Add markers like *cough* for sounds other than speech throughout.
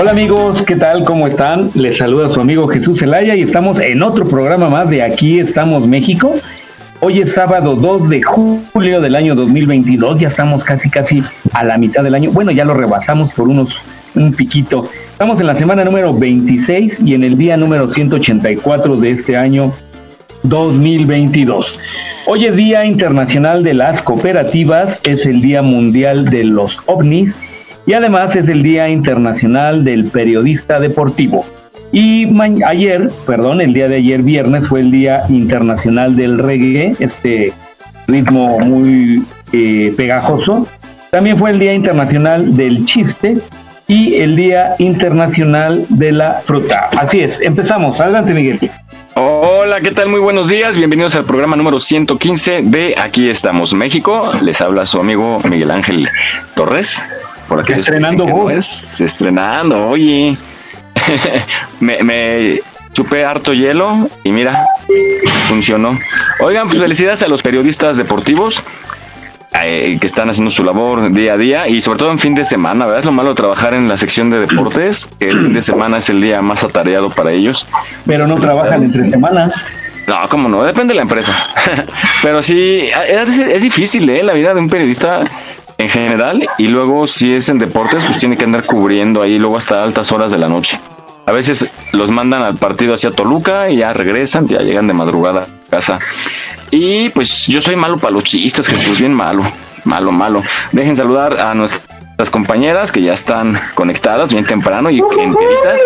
Hola amigos, ¿qué tal? ¿Cómo están? Les saluda su amigo Jesús Zelaya y estamos en otro programa más de Aquí estamos México. Hoy es sábado 2 de julio del año 2022, ya estamos casi casi a la mitad del año. Bueno, ya lo rebasamos por unos un piquito. Estamos en la semana número 26 y en el día número 184 de este año 2022. Hoy es Día Internacional de las Cooperativas, es el Día Mundial de los OVNIs y además es el Día Internacional del Periodista Deportivo. Y ayer, perdón, el día de ayer viernes fue el Día Internacional del Reggae, este ritmo muy eh, pegajoso. También fue el Día Internacional del Chiste y el Día Internacional de la Fruta. Así es, empezamos. Adelante, Miguel. Hola, ¿qué tal? Muy buenos días. Bienvenidos al programa número 115 de Aquí estamos, México. Les habla su amigo Miguel Ángel Torres. Por aquí estrenando vos. estrenando, oye. *laughs* me, me chupé harto hielo y mira, funcionó. Oigan, pues felicidades a los periodistas deportivos eh, que están haciendo su labor día a día y sobre todo en fin de semana, ¿verdad? Es lo malo de trabajar en la sección de deportes, que el fin de semana es el día más atareado para ellos. Pero no trabajan entre semana. No, cómo no, depende de la empresa. *laughs* Pero sí, es, es difícil, ¿eh? La vida de un periodista en general y luego si es en deportes pues tiene que andar cubriendo ahí luego hasta altas horas de la noche. A veces los mandan al partido hacia Toluca y ya regresan, ya llegan de madrugada a casa. Y pues yo soy malo para los chistes, Jesús, bien malo, malo, malo. Dejen saludar a nuestras compañeras que ya están conectadas bien temprano y enteritas.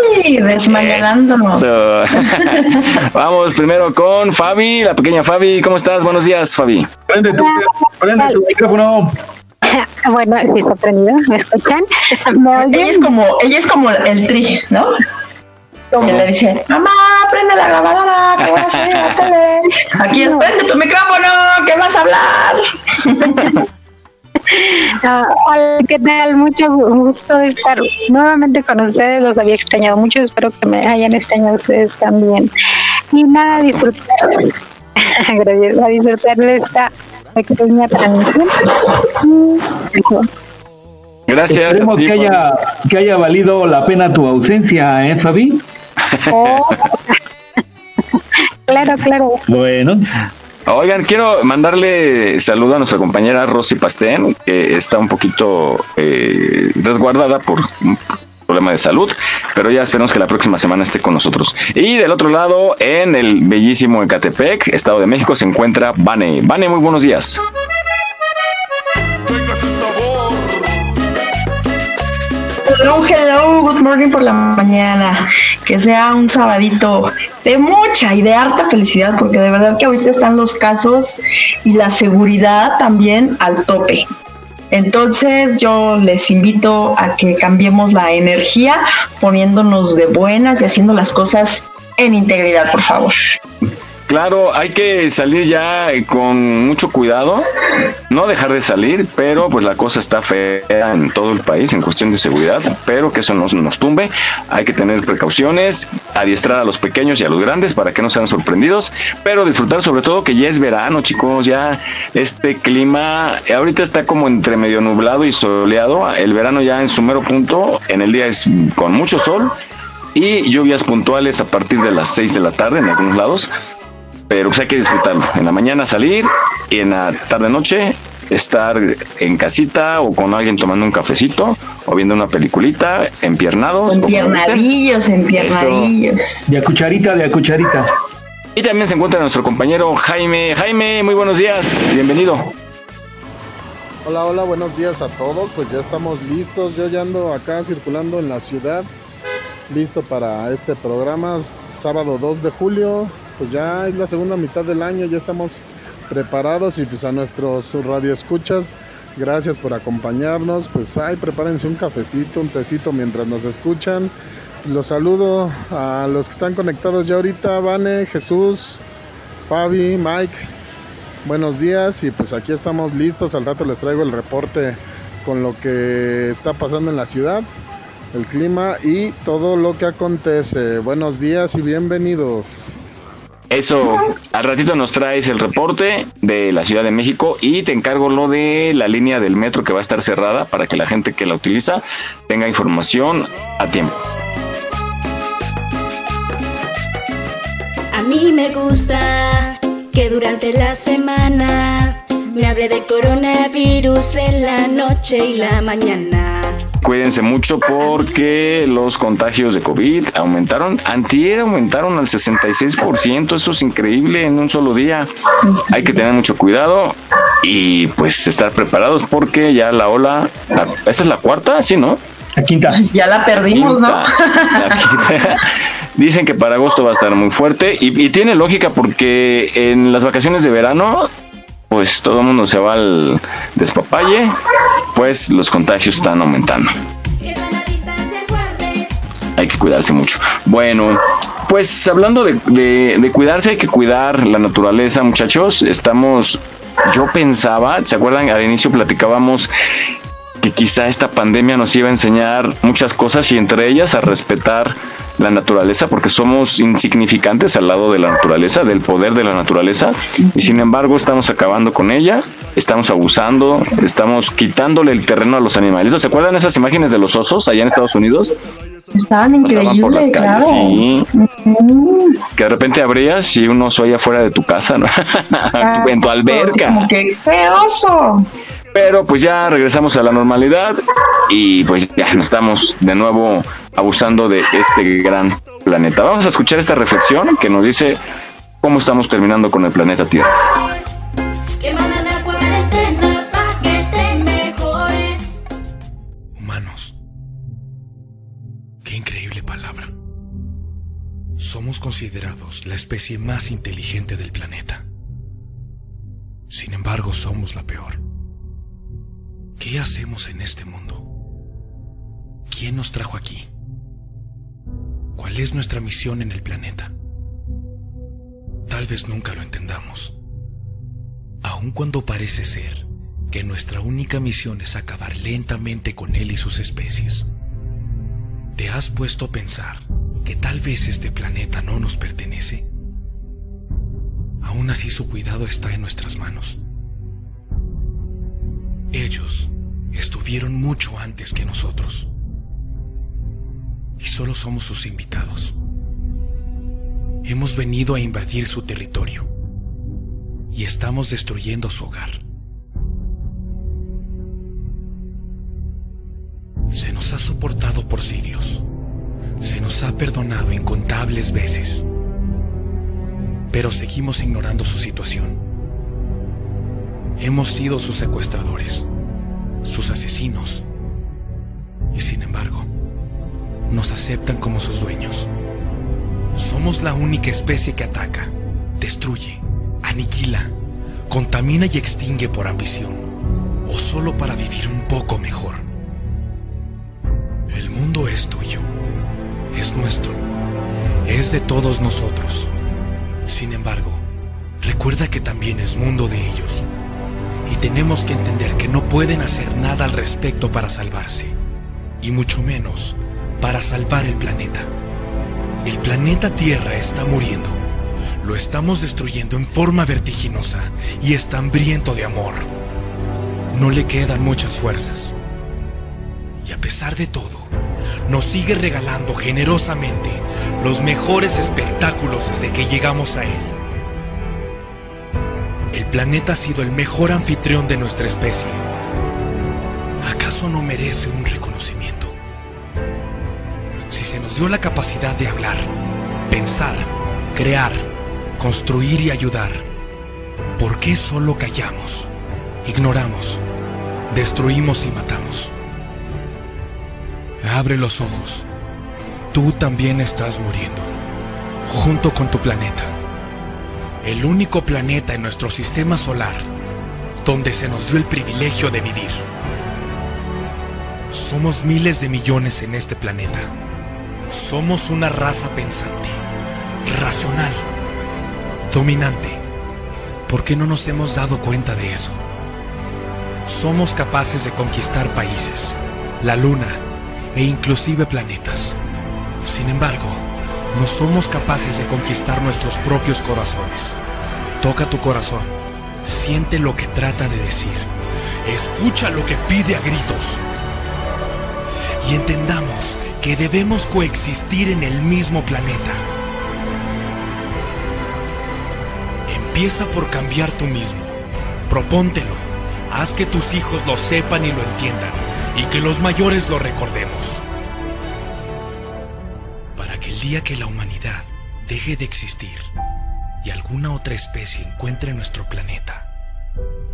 Desmañanándonos. *laughs* Vamos primero con Fabi, la pequeña Fabi. ¿Cómo estás? Buenos días, Fabi. Prende tu, prende tu micrófono. *laughs* bueno, sí está prendido, ¿me escuchan? *laughs* ella es como, ella es como el tri, ¿no? Que le dice, mamá, prende la grabadora, que vas a ir a la tele. *laughs* Aquí es, prende tu micrófono, que vas a hablar. hola, ¿qué tal? Mucho gusto estar nuevamente con ustedes. Los había extrañado mucho. Espero que me hayan extrañado ustedes también. Y nada, disfrutar. Gracias. A disfrutar de esta pequeña transmisión. Gracias. Esperemos que haya, que haya valido la pena tu ausencia, ¿eh, Fabi? Oh. claro, claro. Bueno. Oigan, quiero mandarle saludo a nuestra compañera Rosy Pastén, que está un poquito eh, resguardada por problema de salud, pero ya esperamos que la próxima semana esté con nosotros. Y del otro lado, en el bellísimo Ecatepec, Estado de México, se encuentra Vane. Vane, muy buenos días. Hello, hello, good morning por la mañana. Que sea un sabadito de mucha y de harta felicidad, porque de verdad que ahorita están los casos y la seguridad también al tope. Entonces yo les invito a que cambiemos la energía poniéndonos de buenas y haciendo las cosas en integridad, por favor. Claro, hay que salir ya con mucho cuidado, no dejar de salir, pero pues la cosa está fea en todo el país en cuestión de seguridad, pero que eso no nos tumbe, hay que tener precauciones, adiestrar a los pequeños y a los grandes para que no sean sorprendidos, pero disfrutar sobre todo que ya es verano, chicos, ya este clima ahorita está como entre medio nublado y soleado, el verano ya en su mero punto, en el día es con mucho sol y lluvias puntuales a partir de las 6 de la tarde en algunos lados pero pues hay que disfrutarlo. En la mañana salir y en la tarde-noche estar en casita o con alguien tomando un cafecito o viendo una peliculita, empiernados. Empiernadillos, empiernadillos. De a cucharita, de a cucharita. Y también se encuentra nuestro compañero Jaime. Jaime, muy buenos días, bienvenido. Hola, hola, buenos días a todos. Pues ya estamos listos. Yo ya ando acá circulando en la ciudad, listo para este programa. Sábado 2 de julio, pues ya es la segunda mitad del año, ya estamos preparados y pues a nuestros radioescuchas, gracias por acompañarnos. Pues ay, prepárense un cafecito, un tecito mientras nos escuchan. Los saludo a los que están conectados ya ahorita, Vane, Jesús, Fabi, Mike. Buenos días y pues aquí estamos listos. Al rato les traigo el reporte con lo que está pasando en la ciudad, el clima y todo lo que acontece. Buenos días y bienvenidos. Eso, al ratito nos traes el reporte de la Ciudad de México y te encargo lo de la línea del metro que va a estar cerrada para que la gente que la utiliza tenga información a tiempo. A mí me gusta que durante la semana me hable de coronavirus en la noche y la mañana. Cuídense mucho porque los contagios de COVID aumentaron. Antier aumentaron al 66%. Eso es increíble en un solo día. Hay que tener mucho cuidado y pues estar preparados porque ya la ola, la, ¿esta es la cuarta? Sí, ¿no? La quinta. Ya la perdimos, Quinta. ¿no? La quinta. *laughs* Dicen que para agosto va a estar muy fuerte y, y tiene lógica porque en las vacaciones de verano, pues todo el mundo se va al despapalle, pues los contagios están aumentando. Hay que cuidarse mucho. Bueno, pues hablando de, de- de cuidarse, hay que cuidar la naturaleza, muchachos. Estamos, yo pensaba, ¿se acuerdan? Al inicio platicábamos que quizá esta pandemia nos iba a enseñar muchas cosas y entre ellas a respetar la naturaleza porque somos insignificantes al lado de la naturaleza, del poder de la naturaleza y sin embargo estamos acabando con ella, estamos abusando, estamos quitándole el terreno a los animalitos. ¿Se acuerdan esas imágenes de los osos allá en Estados Unidos? Estaban Pasaban por las increíbles, calles, claro. sí. Que de repente abrías y un oso allá fuera de tu casa, ¿no? *laughs* en tu alberca. Como que, ¡qué oso! Pero pues ya regresamos a la normalidad y pues ya no estamos de nuevo abusando de este gran planeta. Vamos a escuchar esta reflexión que nos dice cómo estamos terminando con el planeta Tierra. Humanos. Qué increíble palabra. Somos considerados la especie más inteligente del planeta. Sin embargo, somos la peor. ¿Qué hacemos en este mundo? ¿Quién nos trajo aquí? ¿Cuál es nuestra misión en el planeta? Tal vez nunca lo entendamos. Aun cuando parece ser que nuestra única misión es acabar lentamente con él y sus especies. ¿Te has puesto a pensar que tal vez este planeta no nos pertenece? Aún así su cuidado está en nuestras manos. Ellos estuvieron mucho antes que nosotros. Y solo somos sus invitados. Hemos venido a invadir su territorio. Y estamos destruyendo su hogar. Se nos ha soportado por siglos. Se nos ha perdonado incontables veces. Pero seguimos ignorando su situación. Hemos sido sus secuestradores, Y sin embargo, nos aceptan como sus dueños. Somos la única especie que ataca, destruye, aniquila, contamina y extingue por ambición, o solo para vivir un poco mejor. El mundo es tuyo, es nuestro, es de todos nosotros. Sin embargo, recuerda que también es mundo de ellos. Tenemos que entender que no pueden hacer nada al respecto para salvarse. Y mucho menos para salvar el planeta. El planeta Tierra está muriendo. Lo estamos destruyendo en forma vertiginosa y está hambriento de amor. No le quedan muchas fuerzas. Y a pesar de todo, nos sigue regalando generosamente los mejores espectáculos desde que llegamos a él. Planeta ha sido el mejor anfitrión de nuestra especie. ¿Acaso no merece un reconocimiento? Si se nos dio la capacidad de hablar, pensar, crear, construir y ayudar, ¿por qué solo callamos, ignoramos, destruimos y matamos? Abre los ojos. Tú también estás muriendo, junto con tu planeta. El único planeta en nuestro sistema solar donde se nos dio el privilegio de vivir. Somos miles de millones en este planeta. Somos una raza pensante, racional, dominante. ¿Por qué no nos hemos dado cuenta de eso? Somos capaces de conquistar países, la luna e inclusive planetas. Sin embargo, no somos capaces de conquistar nuestros propios corazones. Toca tu corazón, siente lo que trata de decir, escucha lo que pide a gritos. Y entendamos que debemos coexistir en el mismo planeta. Empieza por cambiar tú mismo. Propóntelo. Haz que tus hijos lo sepan y lo entiendan. Y que los mayores lo recordemos. Día que la humanidad deje de existir y alguna otra especie encuentre nuestro planeta,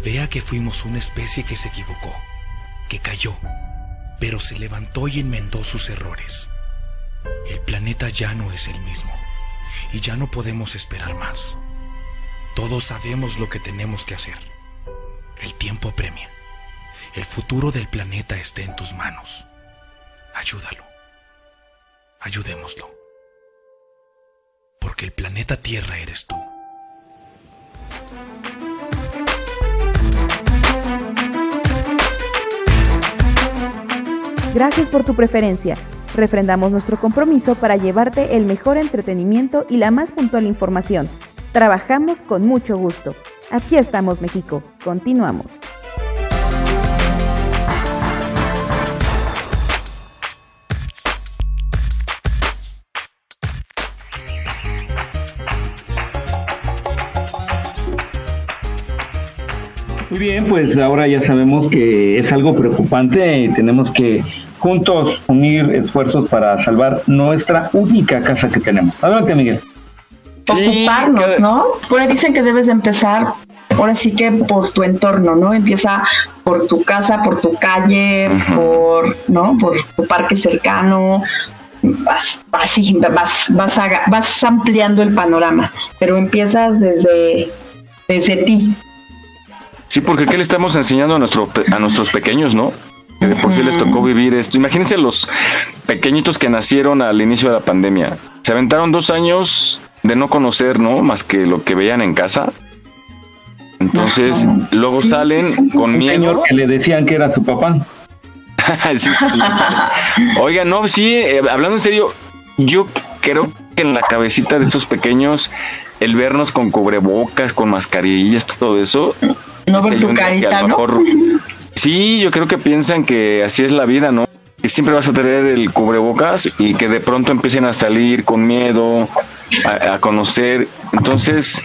vea que fuimos una especie que se equivocó, que cayó, pero se levantó y enmendó sus errores. El planeta ya no es el mismo y ya no podemos esperar más. Todos sabemos lo que tenemos que hacer. El tiempo apremia. El futuro del planeta está en tus manos. Ayúdalo. Ayudémoslo. Porque el planeta Tierra eres tú. Gracias por tu preferencia. Refrendamos nuestro compromiso para llevarte el mejor entretenimiento y la más puntual información. Trabajamos con mucho gusto. Aquí estamos, México. Continuamos. Muy bien, pues ahora ya sabemos que es algo preocupante y tenemos que juntos unir esfuerzos para salvar nuestra única casa que tenemos. Adelante, Miguel. Ocuparnos, ¿no? Por ahí dicen que debes de empezar, ahora sí que por tu entorno, ¿no? Empieza por tu casa, por tu calle, por, ¿no? Por tu parque cercano, vas, vas, vas, vas, vas ampliando el panorama, pero empiezas desde, desde ti, Sí, porque ¿qué le estamos enseñando a, nuestro, a nuestros pequeños, no? Que de por sí les tocó vivir esto. Imagínense los pequeñitos que nacieron al inicio de la pandemia. Se aventaron dos años de no conocer, ¿no? Más que lo que veían en casa. Entonces, luego salen con miedo. que le decían que era su papá. *laughs* Oiga, no, sí, eh, hablando en serio, yo creo que en la cabecita de estos pequeños, el vernos con cubrebocas, con mascarillas, todo eso, no ver tu carita, ¿no? sí, yo creo que piensan que así es la vida, ¿no? Que siempre vas a tener el cubrebocas y que de pronto empiecen a salir con miedo, a, conocer. Entonces,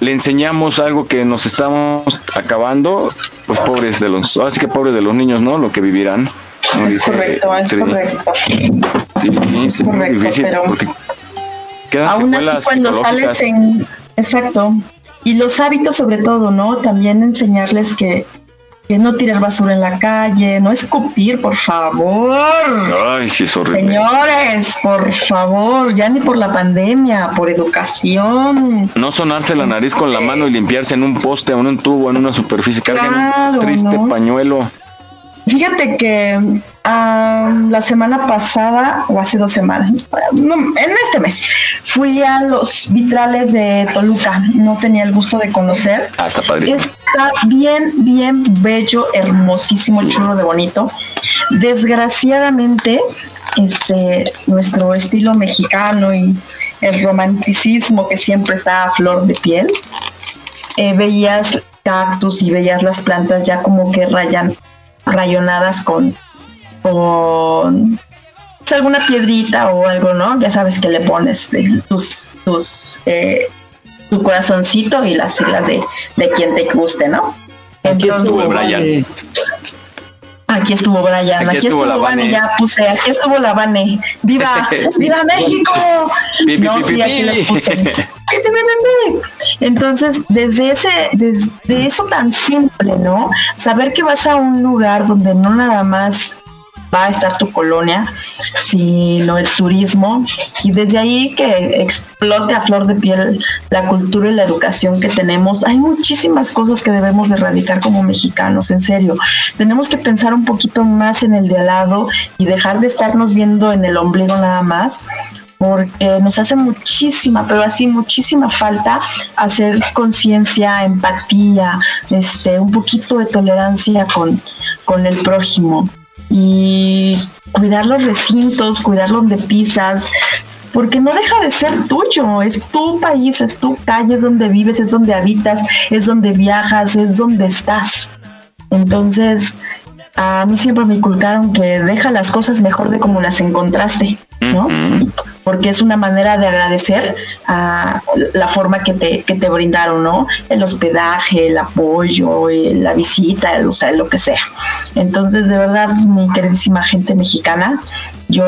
le enseñamos algo que nos estamos acabando, pues pobres de los, así que pobres de los niños, ¿no? Lo que vivirán. Es correcto, es correcto. Sí, es correcto, difícil pero aún así cuando sales en, exacto, y los hábitos sobre todo, ¿no? También enseñarles que, que no tirar basura en la calle, no escupir, por favor. Ay, sí, es horrible. Señores, por favor, ya ni por la pandemia, por educación. No sonarse la nariz con la mano y limpiarse en un poste o en un tubo, en una superficie. Carguen un triste pañuelo. Fíjate que la semana pasada, o hace dos semanas, en este mes, fui a los vitrales de Toluca. No tenía el gusto de conocer. Ah, está padrísimo. Está bien, bien bello, hermosísimo, chulo de bonito. Desgraciadamente, este, nuestro estilo mexicano y el romanticismo que siempre está a flor de piel, eh, veías cactus y veías las plantas ya como que rayan rayonadas con, con pues, alguna piedrita o algo, ¿no? Ya sabes que le pones tus, tus, eh, tu corazoncito y las siglas de, de quien te guste, ¿no? Aquí estuvo Brian. Aquí estuvo Brian, aquí, estuvo, la Vane, ya puse, aquí estuvo la Vane. ¡Viva! *laughs* ¡Viva México! no, sí, aquí les puse. Entonces, desde ese, desde eso tan simple, ¿no? Saber que vas a un lugar donde no nada más va a estar tu colonia, sino el turismo. Y desde ahí que explote a flor de piel la cultura y la educación que tenemos. Hay muchísimas cosas que debemos erradicar como mexicanos, en serio. Tenemos que pensar un poquito más en el de al lado y dejar de estarnos viendo en el ombligo nada más porque nos hace muchísima, pero así muchísima falta hacer conciencia, empatía, este, un poquito de tolerancia con, con el prójimo y cuidar los recintos, cuidar donde pisas, porque no deja de ser tuyo, es tu país, es tu calle, es donde vives, es donde habitas, es donde viajas, es donde estás. Entonces, a mí siempre me inculcaron que deja las cosas mejor de como las encontraste, ¿no? Porque es una manera de agradecer a la forma que te, que te brindaron, ¿no? El hospedaje, el apoyo, la visita, o sea, lo que sea. Entonces, de verdad, mi queridísima gente mexicana, yo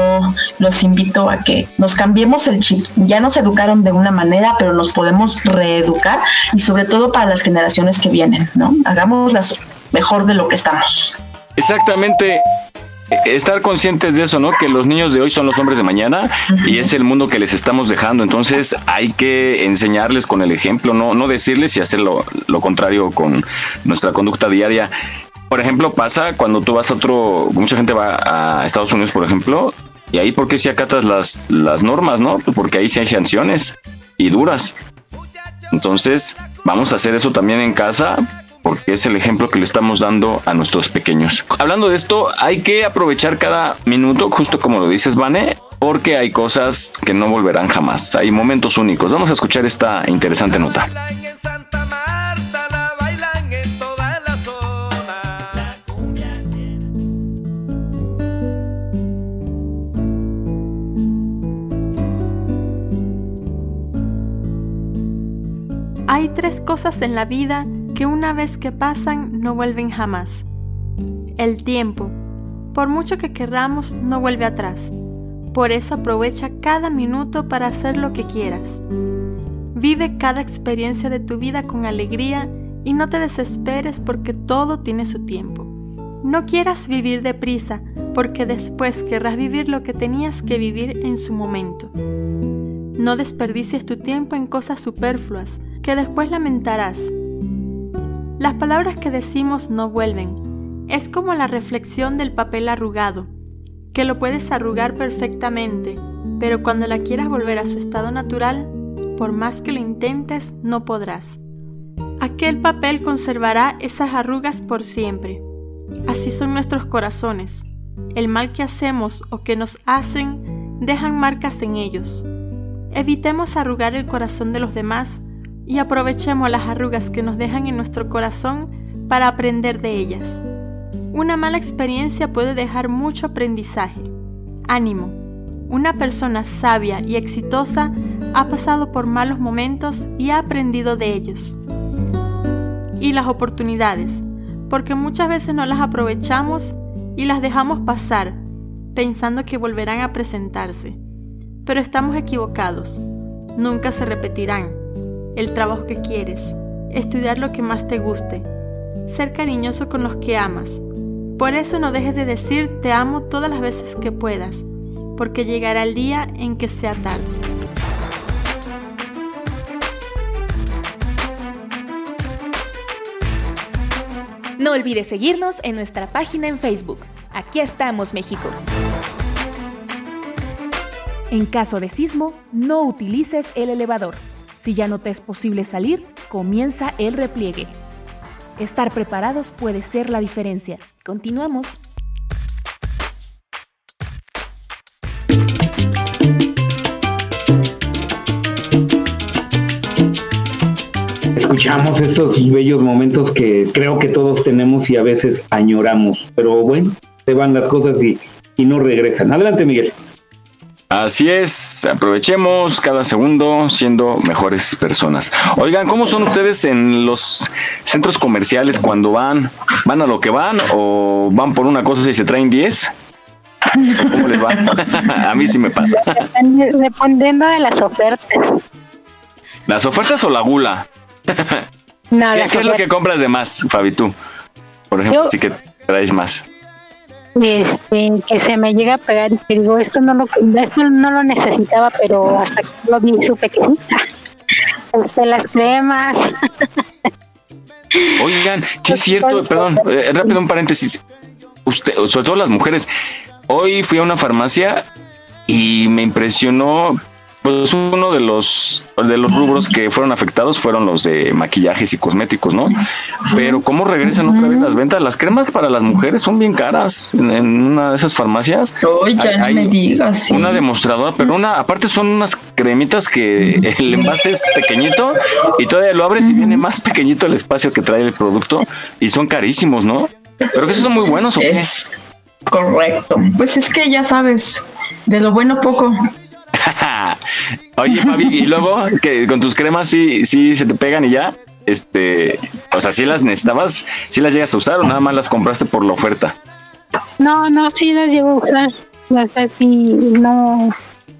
los invito a que nos cambiemos el chip. Ya nos educaron de una manera, pero nos podemos reeducar y sobre todo para las generaciones que vienen, ¿no? Hagamos las mejor de lo que estamos. Exactamente. Estar conscientes de eso, ¿no? Que los niños de hoy son los hombres de mañana y es el mundo que les estamos dejando. Entonces hay que enseñarles con el ejemplo, no, no decirles y hacer lo, contrario con nuestra conducta diaria. Por ejemplo, pasa cuando tú vas a otro, mucha gente va a Estados Unidos, por ejemplo, y ahí porque si acatas las, las normas, ¿no? Porque ahí sí hay sanciones y duras. Entonces, vamos a hacer eso también en casa porque es el ejemplo que le estamos dando a nuestros pequeños. Hablando de esto, hay que aprovechar cada minuto, justo como lo dices, Vane, porque hay cosas que no volverán jamás. Hay momentos únicos. Vamos a escuchar esta interesante nota. Hay tres cosas en la vida que una vez que pasan no vuelven jamás. El tiempo, por mucho que querramos, no vuelve atrás. Por eso aprovecha cada minuto para hacer lo que quieras. Vive cada experiencia de tu vida con alegría y no te desesperes porque todo tiene su tiempo. No quieras vivir deprisa porque después querrás vivir lo que tenías que vivir en su momento. No desperdicies tu tiempo en cosas superfluas que después lamentarás las palabras que decimos no vuelven. Es como la reflexión del papel arrugado, que lo puedes arrugar perfectamente, pero cuando la quieras volver a su estado natural, por más que lo intentes, no podrás. Aquel papel conservará esas arrugas por siempre. Así son nuestros corazones. El mal que hacemos o que nos hacen dejan marcas en ellos. Evitemos arrugar el corazón de los demás y aprovechemos las arrugas que nos dejan en nuestro corazón para aprender de ellas. Una mala experiencia puede dejar mucho aprendizaje. Ánimo. Una persona sabia y exitosa ha pasado por malos momentos y ha aprendido de ellos. Y las oportunidades, porque muchas veces no las aprovechamos y las dejamos pasar, pensando que volverán a presentarse. Pero estamos equivocados. Nunca se repetirán el trabajo que quieres, estudiar lo que más te guste, ser cariñoso con los que amas. Por eso no dejes de decir te amo todas las veces que puedas, porque llegará el día en que sea tarde. No olvides seguirnos en nuestra página en Facebook. Aquí estamos, México. En caso de sismo, no utilices el elevador. Si ya no te es posible salir, comienza el repliegue. Estar preparados puede ser la diferencia. Continuamos. Escuchamos estos bellos momentos que creo que todos tenemos y a veces añoramos, pero bueno, se van las cosas y, y no regresan. Adelante, Miguel. Así es, aprovechemos cada segundo siendo mejores personas. Oigan, ¿cómo son ustedes en los centros comerciales cuando van? ¿Van a lo que van o van por una cosa y se traen 10? ¿Cómo les va? *laughs* a mí sí me pasa. Dependiendo de las ofertas. ¿Las ofertas o la gula? No, ¿Qué, las qué es lo que compras de más, Fabi, tú? Por ejemplo, Yo- sí que traes más. Este, que se me llega a pegar y que digo, esto no lo, esto no lo necesitaba, pero hasta que lo vi supe que sí. *laughs* Las cremas. Oigan, sí es cierto, perdón, eh, rápido un paréntesis. Usted, sobre todo las mujeres. Hoy fui a una farmacia y me impresionó, pues uno de los de los rubros que fueron afectados fueron los de maquillajes y cosméticos, ¿no? Pero cómo regresan otra vez las ventas, las cremas para las mujeres son bien caras en, en una de esas farmacias. Oye, ya no me digas, sí. Una demostradora, pero una, aparte son unas cremitas que el envase es pequeñito y todavía lo abres y viene más pequeñito el espacio que trae el producto y son carísimos, ¿no? Pero que esos son muy buenos, ¿o qué? Es correcto. Pues es que ya sabes, de lo bueno poco. *laughs* Oye, Fabi, y luego que con tus cremas sí, sí se te pegan y ya, este, o sea, sí las necesitabas, sí las llegas a usar o nada más las compraste por la oferta. No, no, sí las llevo a usar. O sea, sí, no,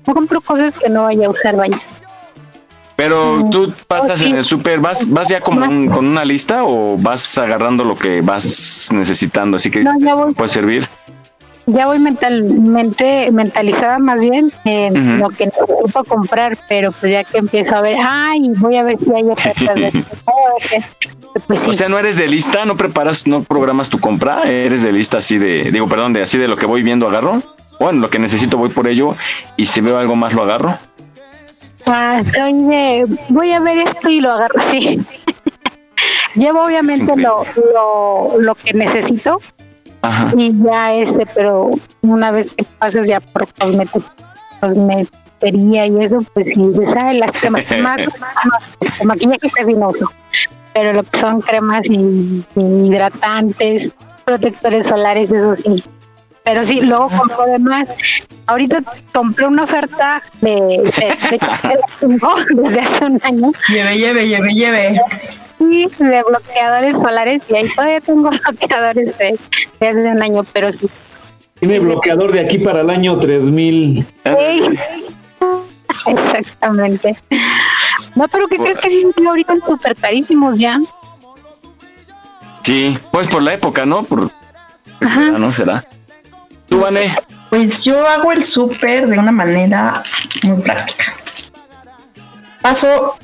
no compro cosas que no vaya a usar, vaya. Pero tú pasas sí. en el súper, ¿vas, ¿vas ya como un- con una lista o vas agarrando lo que vas necesitando? Así que No, voy. puede servir. Ya voy mentalmente, mentalizada más bien en lo que necesito comprar, pero pues ya que empiezo a ver, ay, voy a ver si hay ofertas de *laughs* pues sí. O sea, no eres de lista, no preparas, no programas tu compra, eres de lista así de, digo, perdón, de así de lo que voy viendo agarro. Bueno, lo que necesito voy por ello y si veo algo más lo agarro. Ah, soy de, voy a ver esto y lo agarro *laughs* así. Llevo obviamente lo, lo, lo que necesito Ajá. y ya este, pero una vez que pasas ya por cosmetería y eso, pues sí, ¿sabes? Las cremas, más, más- el maquillaje casi no uso, pero lo que son cremas y, y hidratantes, protectores solares, eso sí. Pero sí, luego compro demás. Ahorita compré una oferta de, de, de desde hace un año. Lleve, lleve, lleve, lleve. Sí, de bloqueadores solares y ahí todavía tengo *laughs* bloqueadores de, de hace un año, pero sí. Tiene bloqueador de aquí para el año 3000. Sí. *laughs* Exactamente. No, pero ¿qué crees que sí? Ahorita súper carísimos ya. Sí, pues por la época, ¿no? Por, ¿no? Será. ¿Tú, Vané? Pues yo hago el súper de una manera muy práctica. Paso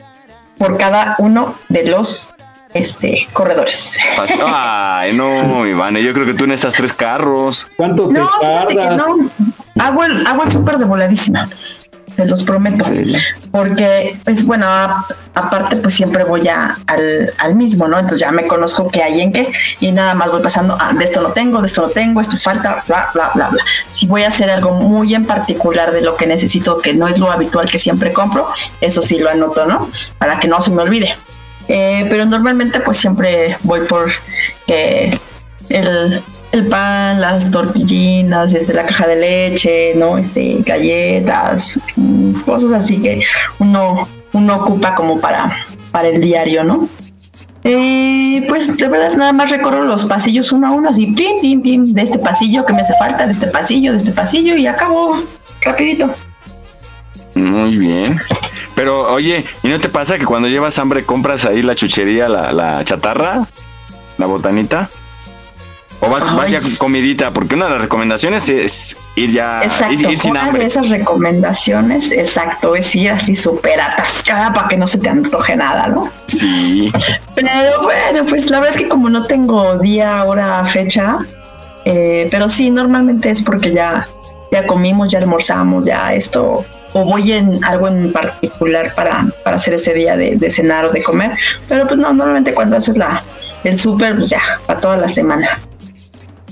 por cada uno de los este corredores. Ay, no, Ivane, yo creo que tú necesitas tres carros. ¿Cuánto No, fíjate que no. Hago el, hago el súper de voladísima. Te los prometo. Porque, pues bueno, a- aparte, pues siempre voy a, al, al mismo, ¿no? Entonces ya me conozco qué hay en qué y nada más voy pasando, ah, de esto no tengo, de esto no tengo, esto falta, bla, bla, bla, bla. Si voy a hacer algo muy en particular de lo que necesito, que no es lo habitual que siempre compro, eso sí lo anoto, ¿no? Para que no se me olvide. Eh, pero normalmente, pues siempre voy por eh, el, el pan, las tortillinas, este, la caja de leche, ¿no? Este, galletas, mm, cosas así que uno, uno ocupa como para, para el diario, ¿no? Eh, pues de verdad nada más recorro los pasillos uno a uno, así, pim, pim, pim, de este pasillo que me hace falta, de este pasillo, de este pasillo y acabo rapidito. Muy bien. Pero, oye, ¿y no te pasa que cuando llevas hambre compras ahí la chuchería, la, la chatarra, la botanita? ¿O vas, vas ya con comidita? Porque una de las recomendaciones es ir ya, Exacto, ir, ir sin una de esas recomendaciones, exacto, es ir así súper atascada para que no se te antoje nada, ¿no? Sí. Pero bueno, pues la verdad es que como no tengo día, hora, fecha, eh, pero sí, normalmente es porque ya, ya comimos, ya almorzamos, ya esto, o voy en algo en particular para, para hacer ese día de, de cenar o de comer, pero pues no, normalmente cuando haces la, el súper, pues ya, para toda la semana.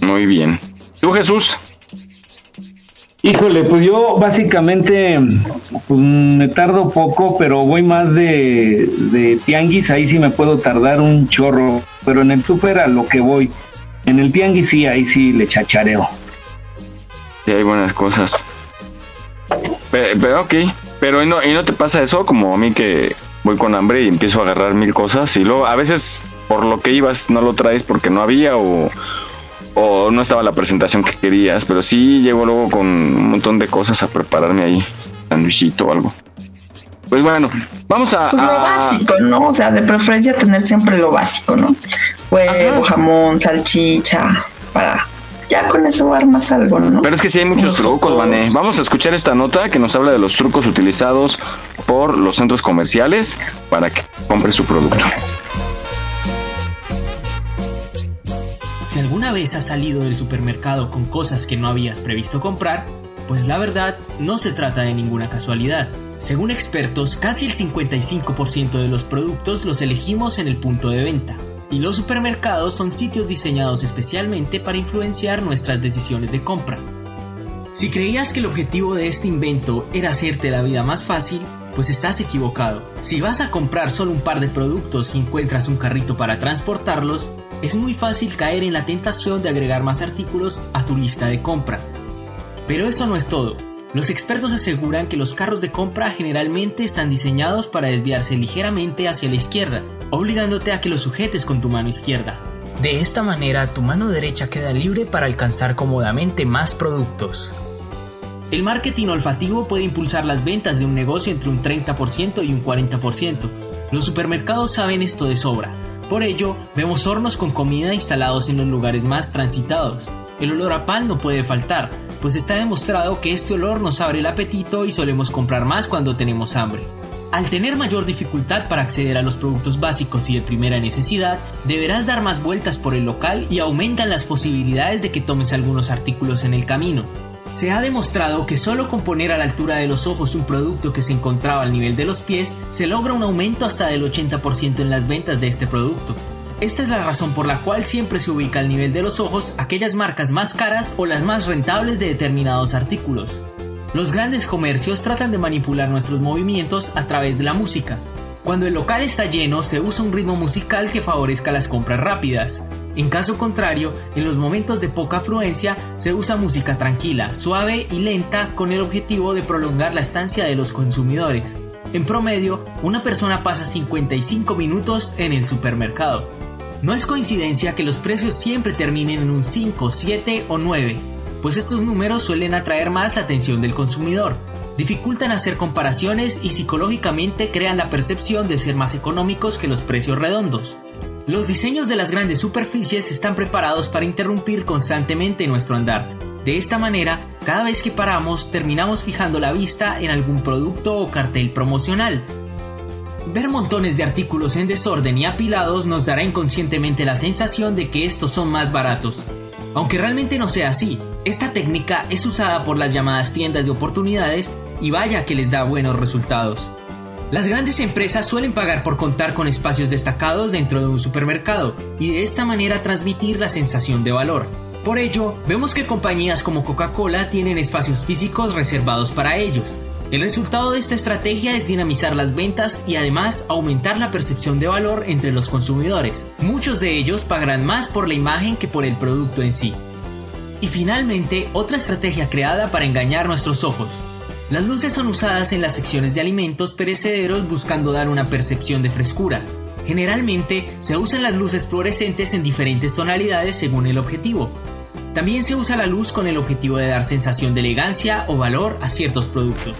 Muy bien. ¿Tú, Jesús? Híjole, pues yo básicamente pues, me tardo poco, pero voy más de, de tianguis, ahí sí me puedo tardar un chorro, pero en el súper a lo que voy. En el tianguis sí, ahí sí le chachareo. Sí, hay buenas cosas. Pero, ok, pero ¿y no, ¿y no te pasa eso como a mí que voy con hambre y empiezo a agarrar mil cosas y luego a veces por lo que ibas no lo traes porque no había o, o no estaba la presentación que querías, pero sí llego luego con un montón de cosas a prepararme ahí, sandwichito o algo. Pues bueno, vamos a, Pues lo a- básico, ¿no? O sea, de preferencia tener siempre lo básico, ¿no? Huevo, jamón, salchicha, para... Ya con eso armas algo, ¿no? Pero es que sí hay muchos trucos, Vané. Vamos a escuchar esta nota que nos habla de los trucos utilizados por los centros comerciales para que compre su producto. Si alguna vez has salido del supermercado con cosas que no habías previsto comprar, pues la verdad no se trata de ninguna casualidad. Según expertos, casi el 55% de los productos los elegimos en el punto de venta, y los supermercados son sitios diseñados especialmente para influenciar nuestras decisiones de compra. Si creías que el objetivo de este invento era hacerte la vida más fácil, pues estás equivocado. Si vas a comprar solo un par de productos y encuentras un carrito para transportarlos, es muy fácil caer en la tentación de agregar más artículos a tu lista de compra. Pero eso no es todo. Los expertos aseguran que los carros de compra generalmente están diseñados para desviarse ligeramente hacia la izquierda, obligándote a que los sujetes con tu mano izquierda. De esta manera, tu mano derecha queda libre para alcanzar cómodamente más productos. El marketing olfativo puede impulsar las ventas de un negocio entre un 30% y un 40%. Los supermercados saben esto de sobra. Por ello, vemos hornos con comida instalados en los lugares más transitados. El olor a pan no puede faltar, pues está demostrado que este olor nos abre el apetito y solemos comprar más cuando tenemos hambre. Al tener mayor dificultad para acceder a los productos básicos y de primera necesidad, deberás dar más vueltas por el local y aumentan las posibilidades de que tomes algunos artículos en el camino. Se ha demostrado que solo con poner a la altura de los ojos un producto que se encontraba al nivel de los pies, se logra un aumento hasta del 80% en las ventas de este producto. Esta es la razón por la cual siempre se ubica al nivel de los ojos aquellas marcas más caras o las más rentables de determinados artículos. Los grandes comercios tratan de manipular nuestros movimientos a través de la música. Cuando el local está lleno, se usa un ritmo musical que favorezca las compras rápidas. En caso contrario, en los momentos de poca afluencia, se usa música tranquila, suave y lenta con el objetivo de prolongar la estancia de los consumidores. En promedio, una persona pasa 55 minutos en el supermercado. No es coincidencia que los precios siempre terminen en un 5, 7 o 9, pues estos números suelen atraer más la atención del consumidor, dificultan hacer comparaciones y psicológicamente crean la percepción de ser más económicos que los precios redondos. Los diseños de las grandes superficies están preparados para interrumpir constantemente nuestro andar. De esta manera, cada vez que paramos, terminamos fijando la vista en algún producto o cartel promocional. Ver montones de artículos en desorden y apilados nos dará inconscientemente la sensación de que estos son más baratos. Aunque realmente no sea así, esta técnica es usada por las llamadas tiendas de oportunidades y vaya que les da buenos resultados. Las grandes empresas suelen pagar por contar con espacios destacados dentro de un supermercado y de esta manera transmitir la sensación de valor. Por ello, vemos que compañías como Coca-Cola tienen espacios físicos reservados para ellos. El resultado de esta estrategia es dinamizar las ventas y además aumentar la percepción de valor entre los consumidores. Muchos de ellos pagarán más por la imagen que por el producto en sí. Y finalmente, otra estrategia creada para engañar nuestros ojos. Las luces son usadas en las secciones de alimentos perecederos buscando dar una percepción de frescura. Generalmente se usan las luces fluorescentes en diferentes tonalidades según el objetivo. También se usa la luz con el objetivo de dar sensación de elegancia o valor a ciertos productos.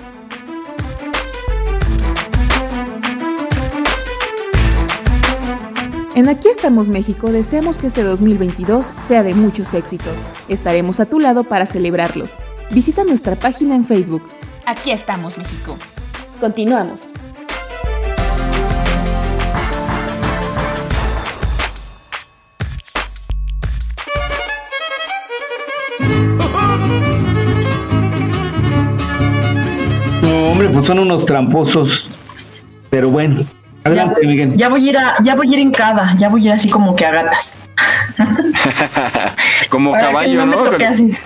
En Aquí estamos México deseamos que este 2022 sea de muchos éxitos. Estaremos a tu lado para celebrarlos. Visita nuestra página en Facebook. Aquí estamos México. Continuamos. No, hombre, pues son unos tramposos. Pero bueno, adelante, Miguel. Ya voy a ir a, ya voy a ir en cada, ya voy a ir así como que a gatas. *laughs* Como Para que caballo, no me ¿no? toque Que- así.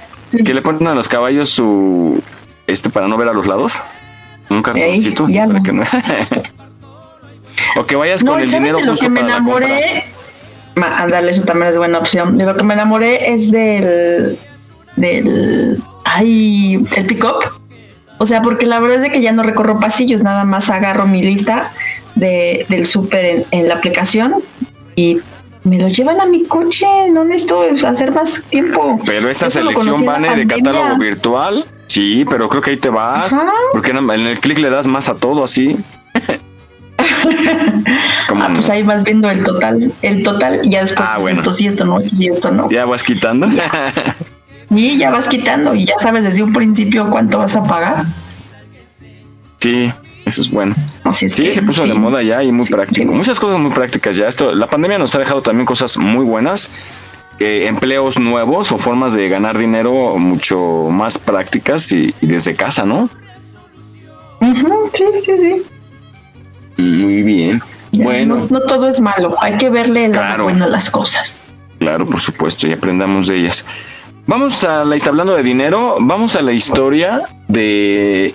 Que le ponen a los caballos su este para no ver a los lados. Un cartoncito ya para no. que no. *laughs* o que vayas No, con el ¿sabes dinero de lo justo que me para enamoré? Ándale, eso también es buena opción. De lo que me enamoré es del. del. Ay, el pick-up. O sea, porque la verdad es de que ya no recorro pasillos, nada más agarro mi lista de, del súper en, en la aplicación y me lo llevan a mi coche, no necesito hacer más tiempo. Pero esa Eso selección, Vane, de catálogo virtual, sí, pero creo que ahí te vas. Ajá. Porque en el clic le das más a todo así. *laughs* Como, Ah, pues ahí vas viendo el total, el total, y ya después Ah, bueno. esto sí, esto no, esto sí, esto no. ya vas quitando. Y *laughs* ya vas quitando y ya sabes desde un principio cuánto vas a pagar. sí, eso es bueno. Así es Sí, que, se puso sí. de moda ya y muy práctico. Muchas cosas muy prácticas ya. Esto, la pandemia nos ha dejado también cosas muy buenas. Eh, empleos nuevos o formas de ganar dinero mucho más prácticas y, y desde casa, ¿no? Sí, sí, sí. Muy bien. Ya, Bueno, No, no todo es malo, hay que verle el lado Claro. bueno a las cosas. claro, por supuesto, y aprendamos de ellas. Vamos a la hablando de dinero, vamos a la historia de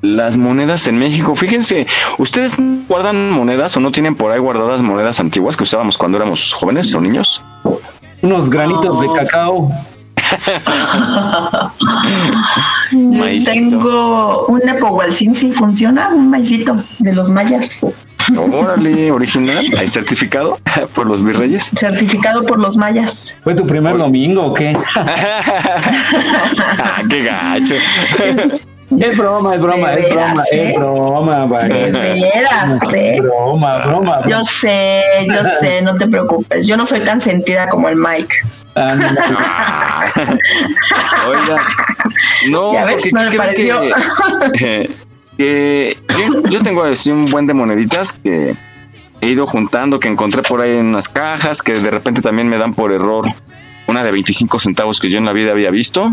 las monedas en México. Fíjense, ¿ustedes guardan monedas o no tienen por ahí guardadas monedas antiguas que usábamos cuando éramos jóvenes o niños? Unos granitos de cacao. *laughs* Tengo un Epohualcín, sí funciona, un maicito de los mayas, Órale, original, hay certificado por los virreyes. certificado por los mayas. ¿Fue tu primer domingo o qué? *laughs* Ah, qué gacho. *laughs* Es broma, es broma, es broma, es ¿eh? broma. De veras, ¿eh? Broma, broma. broma. Yo sé, yo sé, no te preocupes. Yo no soy tan sentida como el Mike. Ah. *laughs* Oiga, no, Ya ves, no le pareció. que, *laughs* que yo, yo tengo así un buen de moneditas que he ido juntando, que encontré por ahí en unas cajas, que de repente también me dan por error una de 25 centavos que yo en la vida había visto.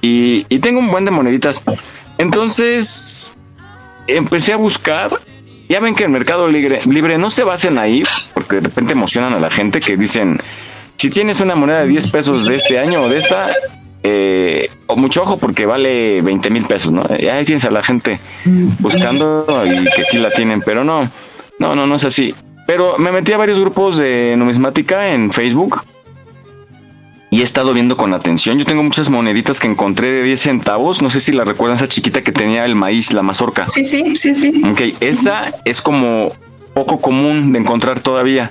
Y, y tengo un buen de moneditas. Entonces empecé a buscar. Ya ven que el mercado libre, no se basen ahí, porque de repente emocionan a la gente que dicen, si tienes una moneda de 10 pesos de este año o de esta, eh, o mucho ojo porque vale 20 mil pesos, ¿no? Ahí tienes a la gente buscando y que sí la tienen, pero no, no, no, no es así. Pero me metí a varios grupos de numismática en Facebook y he estado viendo con atención. Yo tengo muchas moneditas que encontré de 10 centavos. No sé si la recuerdan, esa chiquita que tenía el maíz, la mazorca. Sí, sí, sí, sí. Ok, esa es como poco común de encontrar todavía.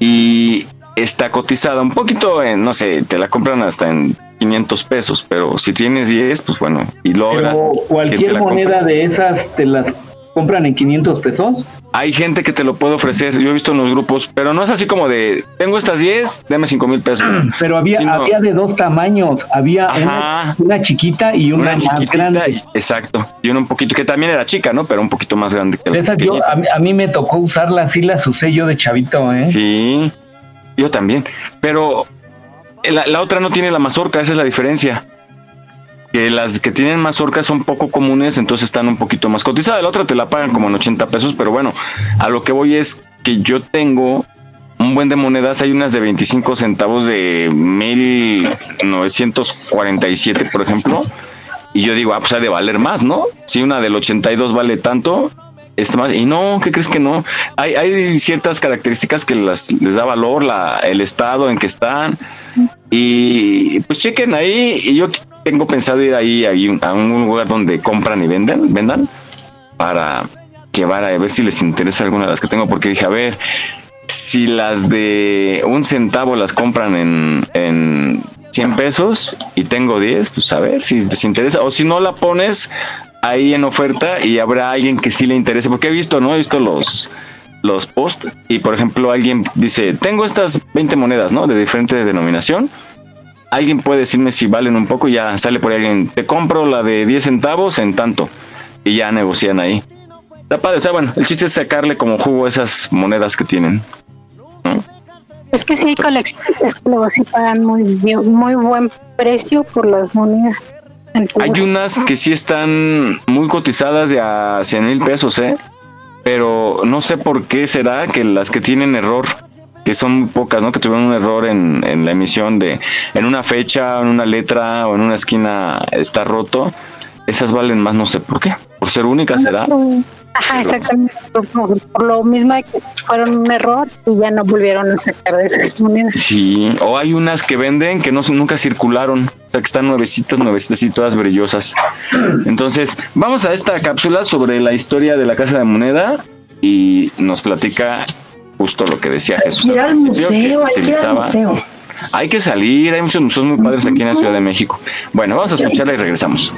Y está cotizada un poquito en, no sé, te la compran hasta en 500 pesos, pero si tienes 10, pues bueno, y logras. Pero cualquier moneda de esas te las compran en 500 pesos. Hay gente que te lo puede ofrecer, yo he visto en los grupos, pero no es así como de, tengo estas 10, dame 5 mil pesos. *clears throat* Pero había, Sino- había de dos tamaños. Había una, Ajá. una chiquita y una, una más chiquitita, grande. exacto, y una un poquito, que también era chica, ¿no? Pero un poquito más grande que la yo, a, mí- a mí me tocó usarlas, así las usé yo de chavito, ¿eh? Sí, yo también. Pero la, la otra no tiene la mazorca, esa es la diferencia. Que las que tienen mazorca son poco comunes, entonces están un poquito más cotizadas. La otra te la pagan como en 80 pesos, pero bueno, a lo que voy es que yo tengo un buen de monedas. Hay unas de 25 centavos de 1947, por ejemplo. Y yo digo, ah, pues ha de valer más, ¿no? Si una del 82 vale tanto, este más. Y no, ¿qué crees que no? Hay, hay ciertas características que las, les da valor, la, el estado en que están. Y pues chequen ahí. Y yo tengo pensado ir ahí, a un lugar donde compran y venden, vendan para llevar a ver si les interesa alguna de las que tengo. Porque dije, a ver, si las de un centavo las compran en, en 100 pesos y tengo 10, pues a ver si les interesa. O si no la pones ahí en oferta y habrá alguien que sí le interese. Porque he visto, ¿no? He visto los los posts y por ejemplo alguien dice tengo estas 20 monedas no de diferente denominación alguien puede decirme si valen un poco y ya sale por ahí alguien te compro la de 10 centavos en tanto y ya negocian ahí Está padre, o sea bueno el chiste es sacarle como jugo esas monedas que tienen Es que sí hay coleccionistas que luego sí pagan muy, muy buen precio por las monedas. Hay unas que sí están muy cotizadas de a 100 mil pesos, ¿eh? Pero no sé por qué será que las que tienen error, que son muy pocas, ¿no? Que tuvieron un error en, en la emisión de, en una fecha, en una letra o en una esquina está roto, esas valen más, no sé por qué. Por ser únicas será. Ajá, exactamente. Por, lo mismo de que fueron un error y ya no volvieron a sacar de esas monedas. Sí, o hay unas que venden que no nunca circularon, o sea, que están nuevecitas, nuevecitas y todas brillosas. Entonces, vamos a esta cápsula sobre la historia de la Casa de Moneda y nos platica justo lo que decía Jesús. Ir al museo, hay que ir al museo. Hay que salir, hay muchos museos muy padres aquí en la Ciudad de México. Bueno, vamos a escucharla y regresamos.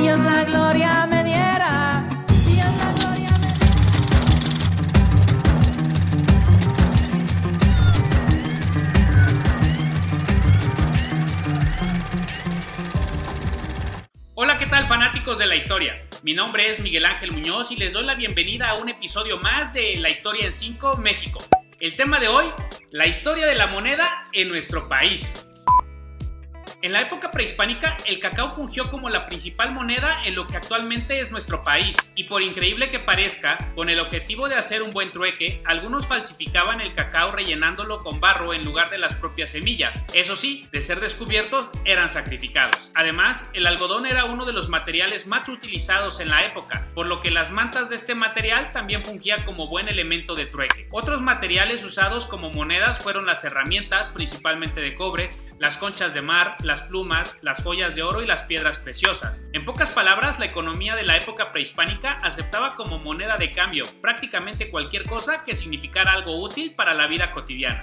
Dios la gloria me diera. Dios la gloria me Hola, ¿qué tal fanáticos de la historia? Mi nombre es Miguel Ángel Muñoz y les doy la bienvenida a un episodio más de La Historia en 5 México. El tema de hoy, la historia de la moneda en nuestro país. En la época prehispánica, el cacao fungió como la principal moneda en lo que actualmente es nuestro país, y por increíble que parezca, con el objetivo de hacer un buen trueque, algunos falsificaban el cacao rellenándolo con barro en lugar de las propias semillas. Eso sí, de ser descubiertos, eran sacrificados. Además, el algodón era uno de los materiales más utilizados en la época, por lo que las mantas de este material también fungían como buen elemento de trueque. Otros materiales usados como monedas fueron las herramientas, principalmente de cobre, las conchas de mar, las plumas, las joyas de oro y las piedras preciosas. En pocas palabras, la economía de la época prehispánica aceptaba como moneda de cambio prácticamente cualquier cosa que significara algo útil para la vida cotidiana.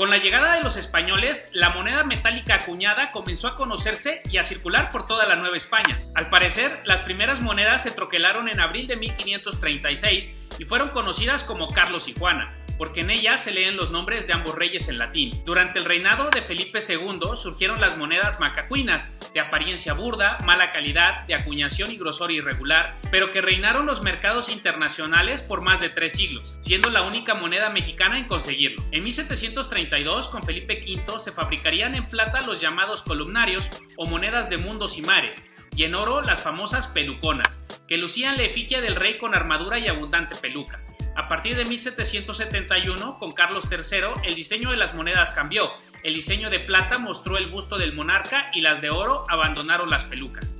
Con la llegada de los españoles, la moneda metálica acuñada comenzó a conocerse y a circular por toda la Nueva España. Al parecer, las primeras monedas se troquelaron en abril de 1536 y fueron conocidas como Carlos y Juana, porque en ellas se leen los nombres de ambos reyes en latín. Durante el reinado de Felipe II surgieron las monedas macacuinas, de apariencia burda, mala calidad, de acuñación y grosor irregular, pero que reinaron los mercados internacionales por más de tres siglos, siendo la única moneda mexicana en conseguirlo. En 1732, con Felipe V, se fabricarían en plata los llamados columnarios o monedas de mundos y mares, y en oro las famosas peluconas, que lucían la efigie del rey con armadura y abundante peluca. A partir de 1771, con Carlos III, el diseño de las monedas cambió. El diseño de plata mostró el busto del monarca y las de oro abandonaron las pelucas.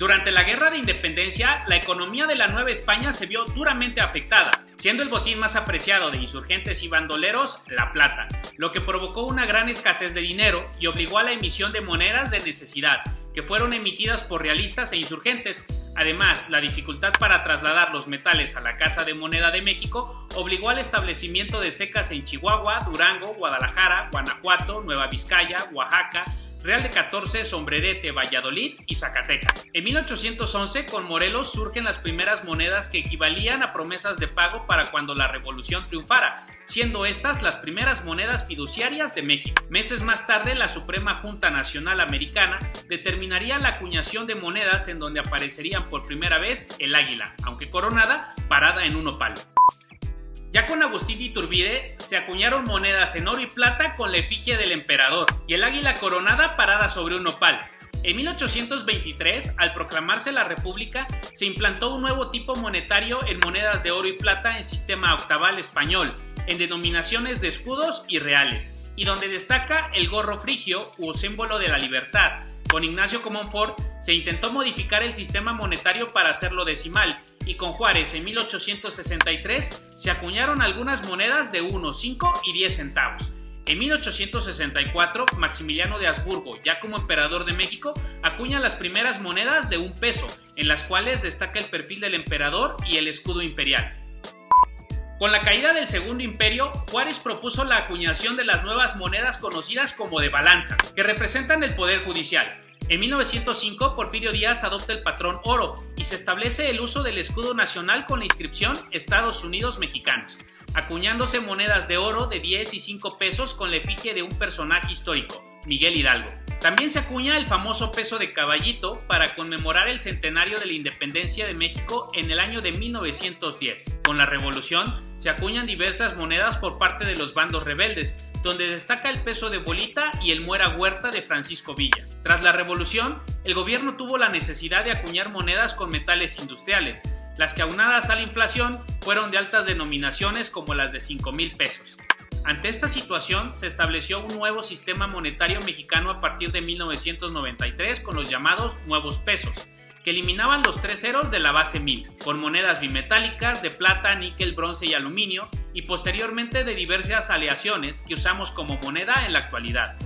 Durante la Guerra de Independencia, la economía de la Nueva España se vio duramente afectada, siendo el botín más apreciado de insurgentes y bandoleros la plata, lo que provocó una gran escasez de dinero y obligó a la emisión de monedas de necesidad, que fueron emitidas por realistas e insurgentes. Además, la dificultad para trasladar los metales a la Casa de Moneda de México obligó al establecimiento de secas en Chihuahua, Durango, Guadalajara, Guanajuato, Nueva Vizcaya, Oaxaca, Real de 14, Sombrerete, Valladolid y Zacatecas. En 1811, con Morelos surgen las primeras monedas que equivalían a promesas de pago para cuando la revolución triunfara, siendo estas las primeras monedas fiduciarias de México. Meses más tarde, la Suprema Junta Nacional Americana determinaría la acuñación de monedas en donde aparecerían por primera vez el águila, aunque coronada, parada en un opal. Ya con Agustín de Iturbide se acuñaron monedas en oro y plata con la efigie del emperador y el águila coronada parada sobre un opal. En 1823, al proclamarse la República, se implantó un nuevo tipo monetario en monedas de oro y plata en sistema octaval español, en denominaciones de escudos y reales, y donde destaca el gorro frigio u símbolo de la libertad. Con Ignacio Comonfort se intentó modificar el sistema monetario para hacerlo decimal, y con Juárez en 1863 se acuñaron algunas monedas de 1, 5 y 10 centavos. En 1864, Maximiliano de Habsburgo, ya como emperador de México, acuña las primeras monedas de un peso, en las cuales destaca el perfil del emperador y el escudo imperial. Con la caída del Segundo Imperio, Juárez propuso la acuñación de las nuevas monedas conocidas como de balanza, que representan el poder judicial. En 1905, Porfirio Díaz adopta el patrón oro y se establece el uso del escudo nacional con la inscripción Estados Unidos Mexicanos, acuñándose monedas de oro de 10 y 5 pesos con la efigie de un personaje histórico, Miguel Hidalgo. También se acuña el famoso peso de caballito para conmemorar el centenario de la independencia de México en el año de 1910. Con la revolución, se acuñan diversas monedas por parte de los bandos rebeldes, donde destaca el peso de bolita y el muera huerta de Francisco Villa. Tras la revolución, el gobierno tuvo la necesidad de acuñar monedas con metales industriales, las que aunadas a la inflación fueron de altas denominaciones como las de 5 mil pesos. Ante esta situación se estableció un nuevo sistema monetario mexicano a partir de 1993 con los llamados nuevos pesos, que eliminaban los tres ceros de la base 1000, con monedas bimetálicas de plata, níquel, bronce y aluminio, y posteriormente de diversas aleaciones que usamos como moneda en la actualidad.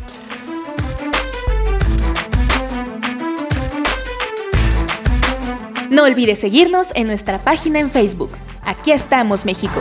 No olvides seguirnos en nuestra página en Facebook. Aquí estamos, México.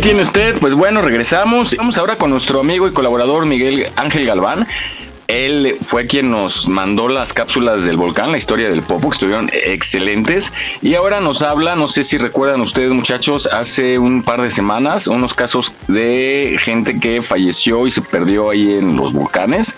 Tiene usted, pues bueno, regresamos. Vamos ahora con nuestro amigo y colaborador Miguel Ángel Galván. Él fue quien nos mandó las cápsulas del volcán, la historia del Popo, que estuvieron excelentes. Y ahora nos habla, no sé si recuerdan ustedes muchachos, hace un par de semanas, unos casos de gente que falleció y se perdió ahí en los volcanes.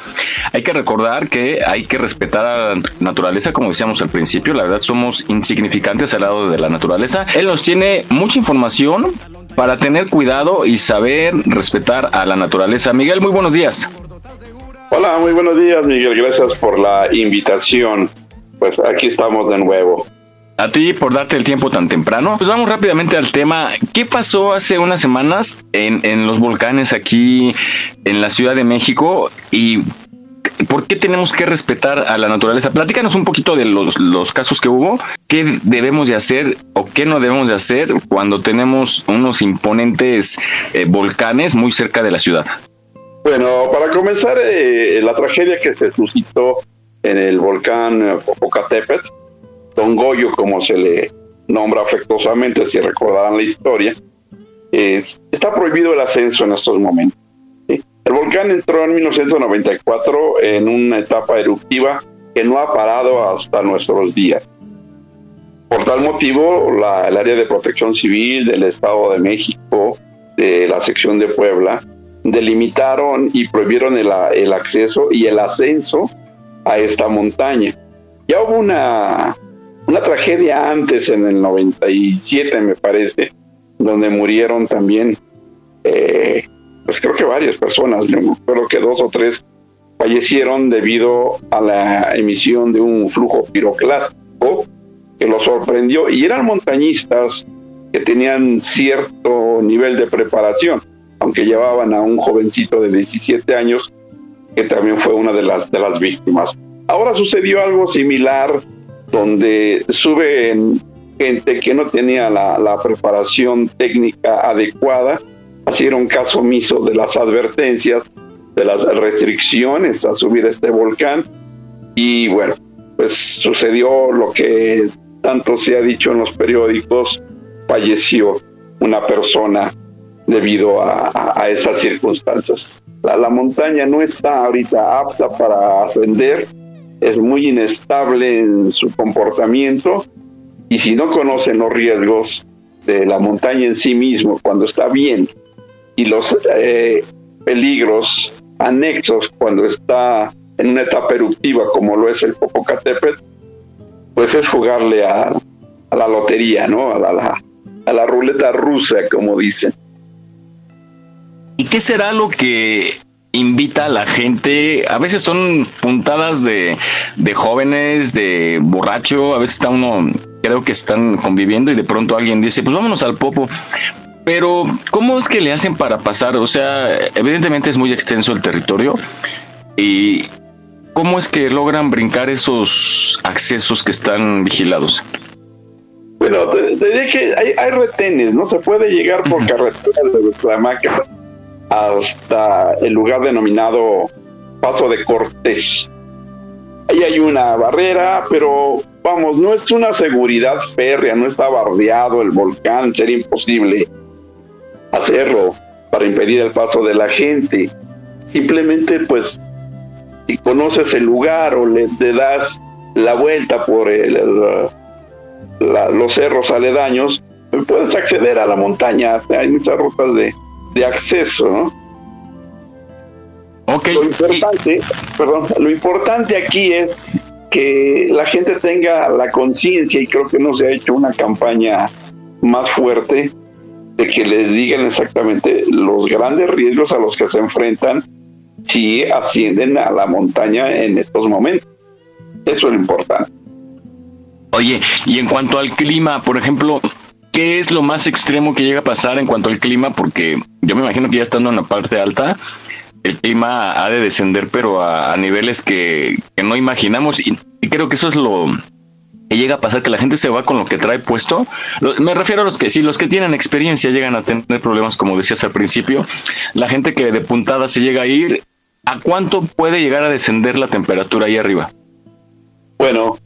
Hay que recordar que hay que respetar a la naturaleza, como decíamos al principio, la verdad somos insignificantes al lado de la naturaleza. Él nos tiene mucha información para tener cuidado y saber respetar a la naturaleza. Miguel, muy buenos días. Hola, muy buenos días, Miguel. Gracias por la invitación. Pues aquí estamos de nuevo. A ti por darte el tiempo tan temprano. Pues vamos rápidamente al tema. ¿Qué pasó hace unas semanas en, en los volcanes aquí en la Ciudad de México? ¿Y por qué tenemos que respetar a la naturaleza? Platícanos un poquito de los, casos que hubo. ¿Qué debemos de hacer o qué no debemos de hacer cuando tenemos unos imponentes eh, volcanes muy cerca de la ciudad? Bueno, para comenzar, eh, la tragedia que se suscitó en el volcán eh, Popocatépetl, Don Goyo, como se le nombra afectuosamente, si recordarán la historia, es- está prohibido el ascenso en estos momentos. El volcán entró en 1994 en una etapa eruptiva que no ha parado hasta nuestros días. Por tal motivo, la- el área de protección civil del Estado de México, de la sección de Puebla, delimitaron y prohibieron el acceso y el ascenso a esta montaña. Ya hubo una, una tragedia antes, en el 97 me parece, donde murieron también, eh, pues creo que varias personas, yo acuerdo que dos o tres fallecieron debido a la emisión de un flujo piroclástico que los sorprendió y eran montañistas que tenían cierto nivel de preparación, aunque llevaban a un jovencito de 17 años que también fue una de las, de las víctimas. Ahora sucedió algo similar donde suben gente que no tenía la, la preparación técnica adecuada, hicieron caso omiso de las advertencias, de las restricciones a subir este volcán y bueno, pues sucedió lo que tanto se ha dicho en los periódicos, falleció una persona debido a, a- esas circunstancias. La, la montaña no está ahorita apta para ascender, es muy inestable en su comportamiento y si no conocen los riesgos de la montaña en sí mismo cuando está bien y los eh, peligros anexos cuando está en una etapa eruptiva como lo es el Popocatépetl, pues es jugarle a, a la lotería, ¿no? A la, la- a la ruleta rusa, como dicen. ¿Y qué será lo que invita a la gente? A veces son puntadas de, de jóvenes, de borracho, a veces está uno, creo que están conviviendo y de pronto alguien dice, pues vámonos al popo. Pero, ¿cómo es que le hacen para pasar? O sea, evidentemente es muy extenso el territorio. ¿Y cómo es que logran brincar esos accesos que están vigilados? Bueno, te, te diré que hay, hay retenes, ¿no? Se puede llegar por carretera de Huitlamaca hasta el lugar denominado Paso de Cortés. Ahí hay una barrera, pero vamos, no es una seguridad férrea, no está bardeado el volcán, sería imposible hacerlo para impedir el paso de la gente. Simplemente, pues, si conoces el lugar o le, le das la vuelta por el, el, la- los cerros aledaños, pues puedes acceder a la montaña. Hay muchas rutas de, de acceso, ¿no? Lo importante, perdón, lo importante aquí es que la gente tenga la conciencia, y creo que no se ha hecho una campaña más fuerte, de que les digan exactamente los grandes riesgos a los que se enfrentan si ascienden a la montaña en estos momentos. Eso es lo importante. Oye, y en cuanto al clima, por ejemplo, ¿qué es lo más extremo que llega a pasar en cuanto al clima? Porque yo me imagino que ya estando en la parte alta, el clima ha de descender, pero a, niveles que, que no imaginamos. Y, y creo que eso es lo llega a pasar, que la gente se va con lo que trae puesto. Me refiero a los que, sí, los que tienen experiencia llegan a tener problemas, como decías al principio. La gente que de puntada se llega a ir, ¿a cuánto puede llegar a descender la temperatura ahí arriba? Bueno,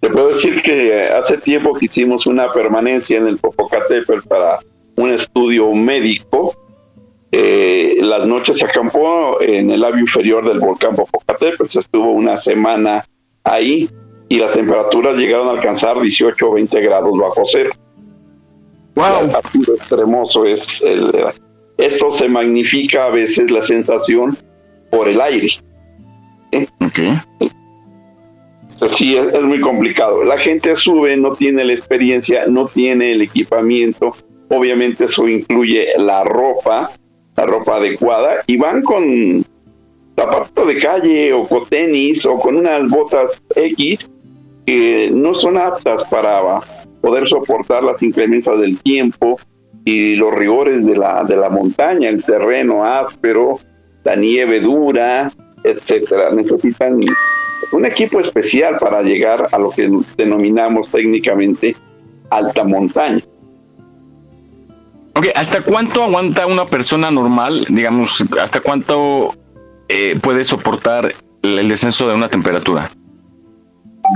te puedo decir que hace tiempo que hicimos una permanencia en el Popocatépetl para un estudio médico. Eh, las noches se acampó en el labio inferior del volcán Popocatépetl, se estuvo una semana ahí y las temperaturas llegaron a alcanzar 18 o 20 grados bajo cero. Wow. De extremoso es el, esto se magnifica a veces la sensación por el aire. ¿eh? Entonces, sí, es, es muy complicado. La gente sube, no tiene la experiencia, no tiene el equipamiento. Obviamente eso incluye la ropa, la ropa adecuada, y van con zapatos de calle o con tenis o con unas botas X que no son aptas para poder soportar las inclemencias del tiempo y los rigores de la, de la montaña, el terreno áspero, la nieve dura, etcétera. Necesitan un equipo especial para llegar a lo que denominamos técnicamente alta montaña. Ok, ¿hasta cuánto aguanta una persona normal? Digamos, ¿hasta cuánto eh, puede soportar el descenso de una temperatura?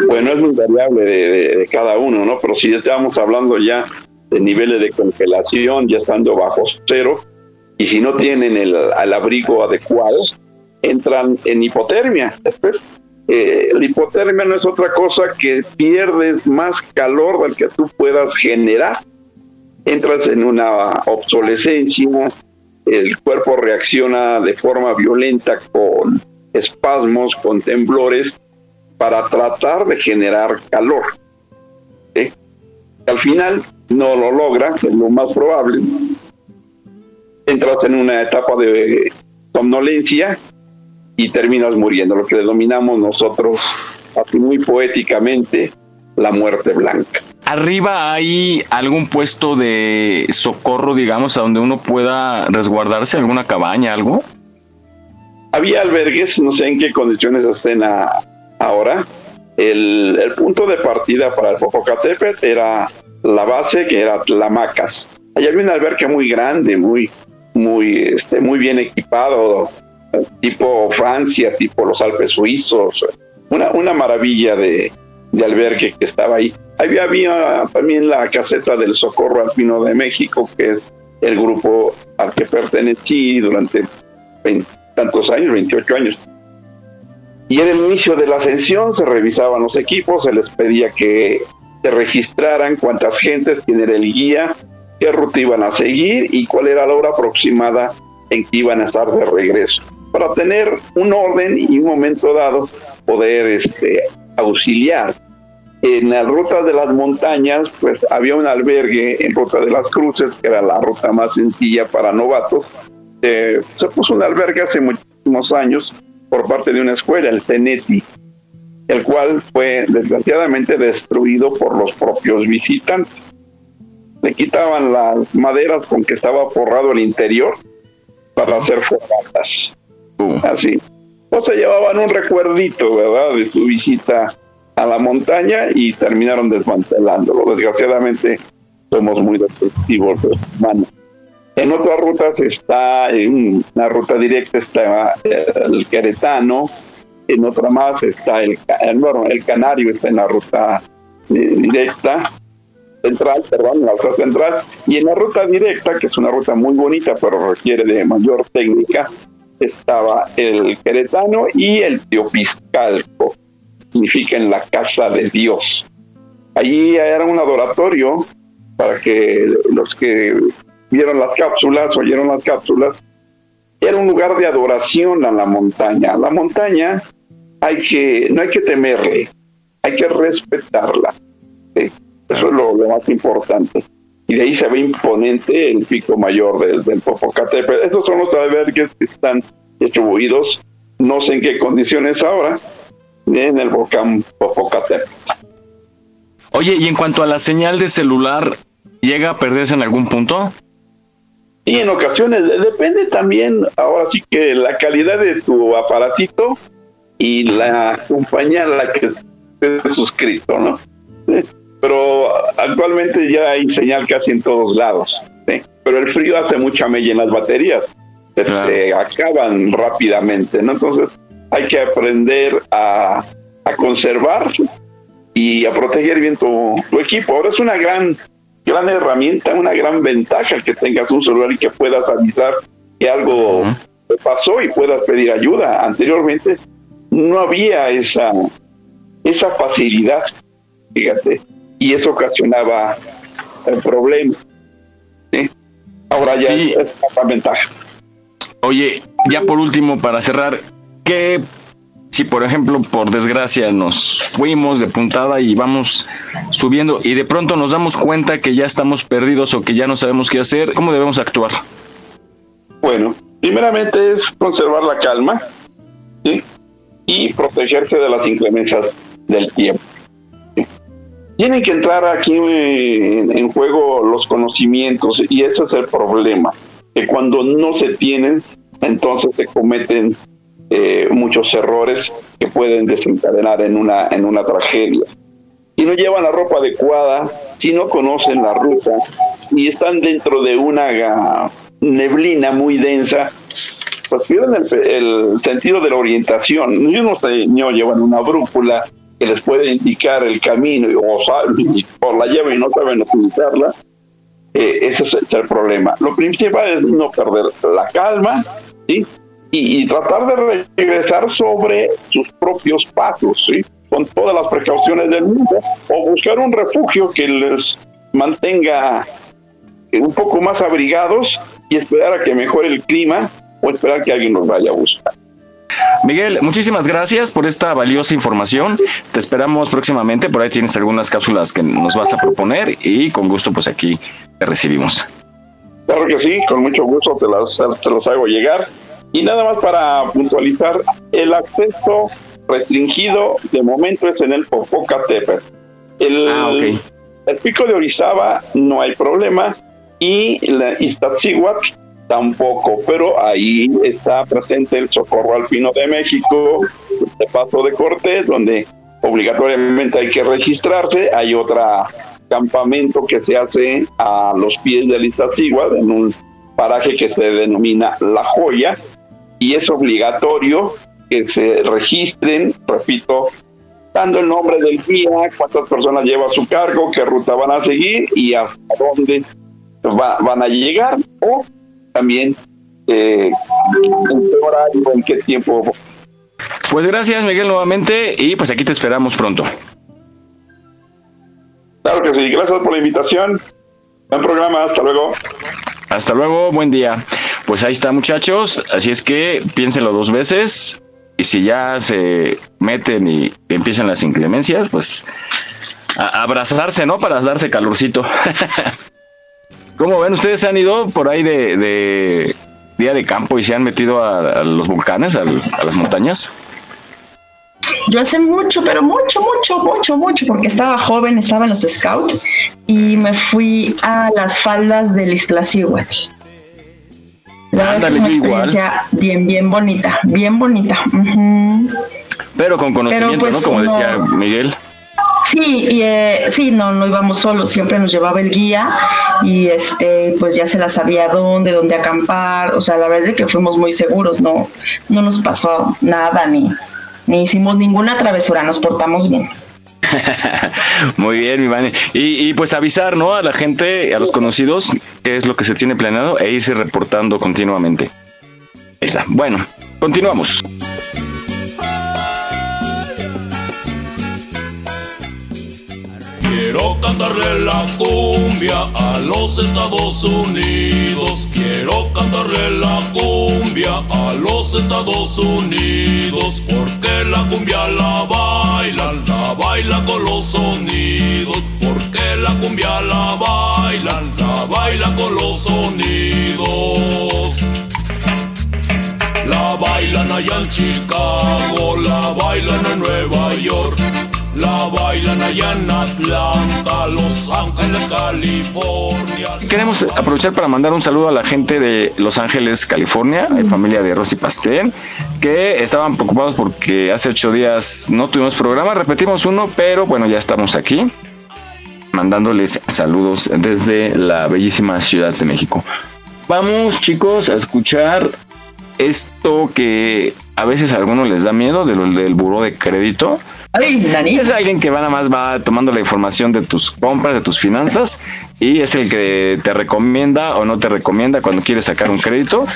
Bueno, es muy variable de, cada uno, ¿no? Pero si estamos hablando ya de niveles de congelación, ya estando bajo cero, y si no tienen el, el abrigo adecuado, entran en hipotermia. Después, eh, la hipotermia no es otra cosa que pierdes más calor del que tú puedas generar. Entras en una obsolescencia, el cuerpo reacciona de forma violenta con espasmos, con temblores, para tratar de generar calor. Al final no lo logra, es lo más probable. Entras en una etapa de somnolencia y terminas muriendo, lo que denominamos nosotros, así muy poéticamente, la muerte blanca. ¿Arriba hay algún puesto de socorro, digamos, a donde uno pueda resguardarse, alguna cabaña, algo? Había albergues, no sé en qué condiciones estén a- ahora. El, punto de partida para el Popocatépetl era la base que era Tlamacas. Allá había un albergue muy grande, muy, muy, este, muy bien equipado, tipo Francia, tipo los Alpes suizos. Una, una maravilla de, de albergue que estaba ahí. Había, había también la caseta del Socorro Alpino de México, que es el grupo al que pertenecí durante 20 tantos años, 28 años. Y en el inicio de la ascensión se revisaban los equipos, se les pedía que se registraran cuántas gentes, quién era el guía, qué ruta iban a seguir y cuál era la hora aproximada en que iban a estar de regreso, para tener un orden y un momento dado poder este, auxiliar. En la ruta de las montañas, pues había un albergue en Ruta de las Cruces, que era la ruta más sencilla para novatos. Eh, se puso un albergue hace muchísimos años por parte de una escuela, el CENETI, el cual fue desgraciadamente destruido por los propios visitantes. Le quitaban las maderas con que estaba forrado el interior para hacer fogatas. Así. O se llevaban un recuerdito, ¿verdad?, de su visita a la montaña y terminaron desmantelándolo. Desgraciadamente somos muy destructivos los humanos. En otras rutas está, en una ruta directa está eh, el Queretano, en otra más está el, ca- eh, bueno, el Canario, está en la ruta eh, directa, central, perdón, en la ruta central, y en la ruta directa, que es una ruta muy bonita, pero requiere de mayor técnica, estaba el Queretano y el Teopiscalco, significa en la casa de Dios. Allí era un adoratorio para que los que vieron las cápsulas, oyeron las cápsulas, era un lugar de adoración a la montaña. La montaña hay que, no hay que temerle, hay que respetarla. Eso es lo, lo más importante. Y de ahí se ve imponente el pico mayor del, del Popocatépetl. Estos son los albergues que están distribuidos, no sé en qué condiciones ahora, en el volcán Popocatépetl. Oye, y en cuanto a la señal de celular, ¿llega a perderse en algún punto? Y en ocasiones de- depende también, ahora sí que la calidad de tu aparatito y la compañía a la que estés suscrito, ¿no? *laughs* Pero actualmente ya hay señal casi en todos lados. ¿sí? Pero el frío hace mucha mella en las baterías. Se te acaban rápidamente, ¿no? Entonces hay que aprender a, a conservar y a proteger bien tu, tu equipo. Ahora es una gran, gran herramienta, una gran ventaja que tengas un celular y que puedas avisar que algo pasó y puedas pedir ayuda. Anteriormente no había esa, esa facilidad, fíjate, y eso ocasionaba el problema. ¿sí? Ahora ya Sí. es una ventaja. Oye, ya por último, para cerrar, ¿qué si por ejemplo, por desgracia, nos fuimos de puntada y vamos subiendo y de pronto nos damos cuenta que ya estamos perdidos o que ya no sabemos qué hacer? ¿Cómo debemos actuar? Bueno, primeramente es conservar la calma y protegerse de las inclemencias del tiempo. Tienen que entrar aquí en juego los conocimientos y ese es el problema, que cuando no se tienen, entonces se cometen eh, muchos errores que pueden desencadenar en una, en una tragedia. Si no llevan la ropa adecuada, si no conocen la ruta y están dentro de una neblina muy densa, pues pierden el, el sentido de la orientación. Y unos eh, no llevan una brújula que les puede indicar el camino o, sal- o la llevan y no saben utilizarla. Eh, ese es, es el problema. Lo principal es no perder la calma ¿sí? Y, y tratar de regresar sobre sus propios pasos, ¿sí? con todas las precauciones del mundo, o buscar un refugio que les mantenga eh, un poco más abrigados y esperar a que mejore el clima o esperar que alguien nos vaya a buscar. Miguel, muchísimas gracias por esta valiosa información. Te esperamos próximamente. Por ahí tienes algunas cápsulas que nos vas a proponer y con gusto pues aquí te recibimos. Claro que sí, con mucho gusto te, las, te los hago llegar. Y nada más para puntualizar, el acceso restringido de momento es en el Popocatépetl. El, el pico de Orizaba no hay problema y la Iztaccíhuatl tampoco, pero ahí está presente el Socorro Alpino de México, de Paso de Cortés, donde obligatoriamente hay que registrarse. Hay otra campamento que se hace a los pies del Iztaccíhuatl en un paraje que se denomina La Joya y es obligatorio que se registren, repito, dando el nombre del guía, cuántas personas lleva a su cargo, qué ruta van a seguir y hasta dónde va- van a llegar o también eh, en qué horario, en qué tiempo. Pues gracias Miguel nuevamente y pues aquí te esperamos pronto. Claro que sí, gracias por la invitación. Buen programa, hasta luego. Hasta luego, buen día. Pues ahí está muchachos, así es que piénsenlo dos veces y si ya se meten y empiezan las inclemencias, pues a abrazarse, ¿no? Para darse calorcito. *laughs* ¿Cómo ven? ¿Ustedes se han ido por ahí de, día de campo y se han metido a, a los volcanes, al- a las montañas? Yo hace mucho, pero mucho, mucho, mucho, mucho, porque estaba joven, estaba en los scouts y me fui a las faldas del Iztaccíhuatl. La verdad es una Ándale, igual. experiencia bien, bien bonita, bien bonita. Pero con conocimiento, pues, ¿no? Como decía Miguel. Sí, y, eh, sí, no, no íbamos solos, siempre nos llevaba el guía y este, pues ya se la sabía dónde, dónde acampar, o sea, la verdad es de que fuimos muy seguros, no, no nos pasó nada ni, ni hicimos ninguna travesura, nos portamos bien. *laughs* Muy bien, mi Vane. Y, y pues avisar, ¿no? A la gente, a los conocidos, qué es lo que se tiene planeado e irse reportando continuamente. Ahí está. Bueno, continuamos. Quiero cantarle la cumbia a los Estados Unidos. Quiero cantarle la cumbia a los Estados Unidos. Porque la cumbia la bailan, la baila con los sonidos. Porque la cumbia la bailan, la baila con los sonidos. La bailan allá en Chicago, la bailan en Nueva York, la bailan allá en Atlanta, Los Ángeles, California. Queremos aprovechar para mandar un saludo a la gente de Los Ángeles, California, la familia de Rosy Pastel, que estaban preocupados porque hace ocho días no tuvimos programa, repetimos uno, pero bueno, ya estamos aquí mandándoles saludos desde la bellísima Ciudad de México. Vamos chicos a escuchar esto que a veces a algunos les da miedo de lo del buró de crédito. Es alguien que va nada más va tomando la información de tus compras, de tus finanzas y es el que te recomienda o no te recomienda cuando quieres sacar un crédito,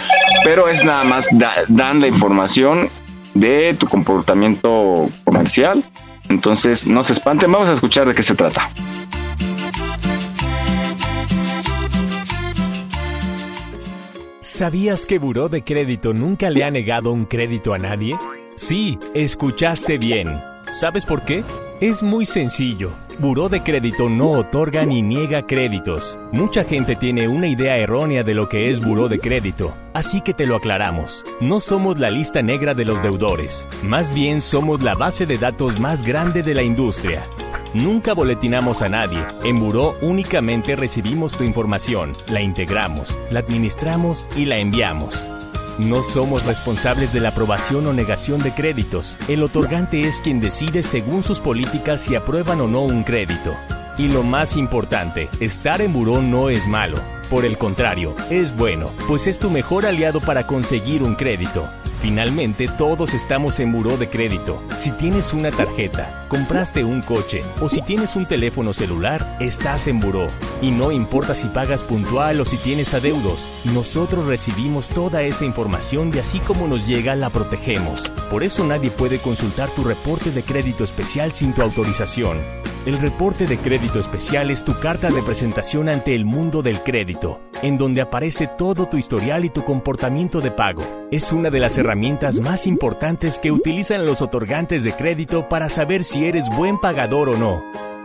pero es nada más da- dan la información de tu comportamiento comercial. Entonces, no se espanten, vamos a escuchar de qué se trata. ¿Sabías que Buró de Crédito nunca le ha negado un crédito a nadie? Sí, escuchaste bien. ¿Sabes por qué? Es muy sencillo. Buró de Crédito no otorga ni niega créditos. Mucha gente tiene una idea errónea de lo que es Buró de Crédito, así que te lo aclaramos. No somos la lista negra de los deudores, más bien somos la base de datos más grande de la industria. Nunca boletinamos a nadie. En Buró únicamente recibimos tu información, la integramos, la administramos y la enviamos. No somos responsables de la aprobación o negación de créditos. El otorgante es quien decide según sus políticas si aprueban o no un crédito. Y lo más importante, estar en buró no es malo. Por el contrario, es bueno, pues es tu mejor aliado para conseguir un crédito. Finalmente, todos estamos en buró de crédito. Si tienes una tarjeta, compraste un coche o si tienes un teléfono celular, estás en buró. Y no importa si pagas puntual o si tienes adeudos, nosotros recibimos toda esa información y así como nos llega la protegemos. Por eso nadie puede consultar tu reporte de crédito especial sin tu autorización. El reporte de crédito especial es tu carta de presentación ante el mundo del crédito, en donde aparece todo tu historial y tu comportamiento de pago. Es una de las herramientas más importantes que utilizan los otorgantes de crédito para saber si eres buen pagador o no.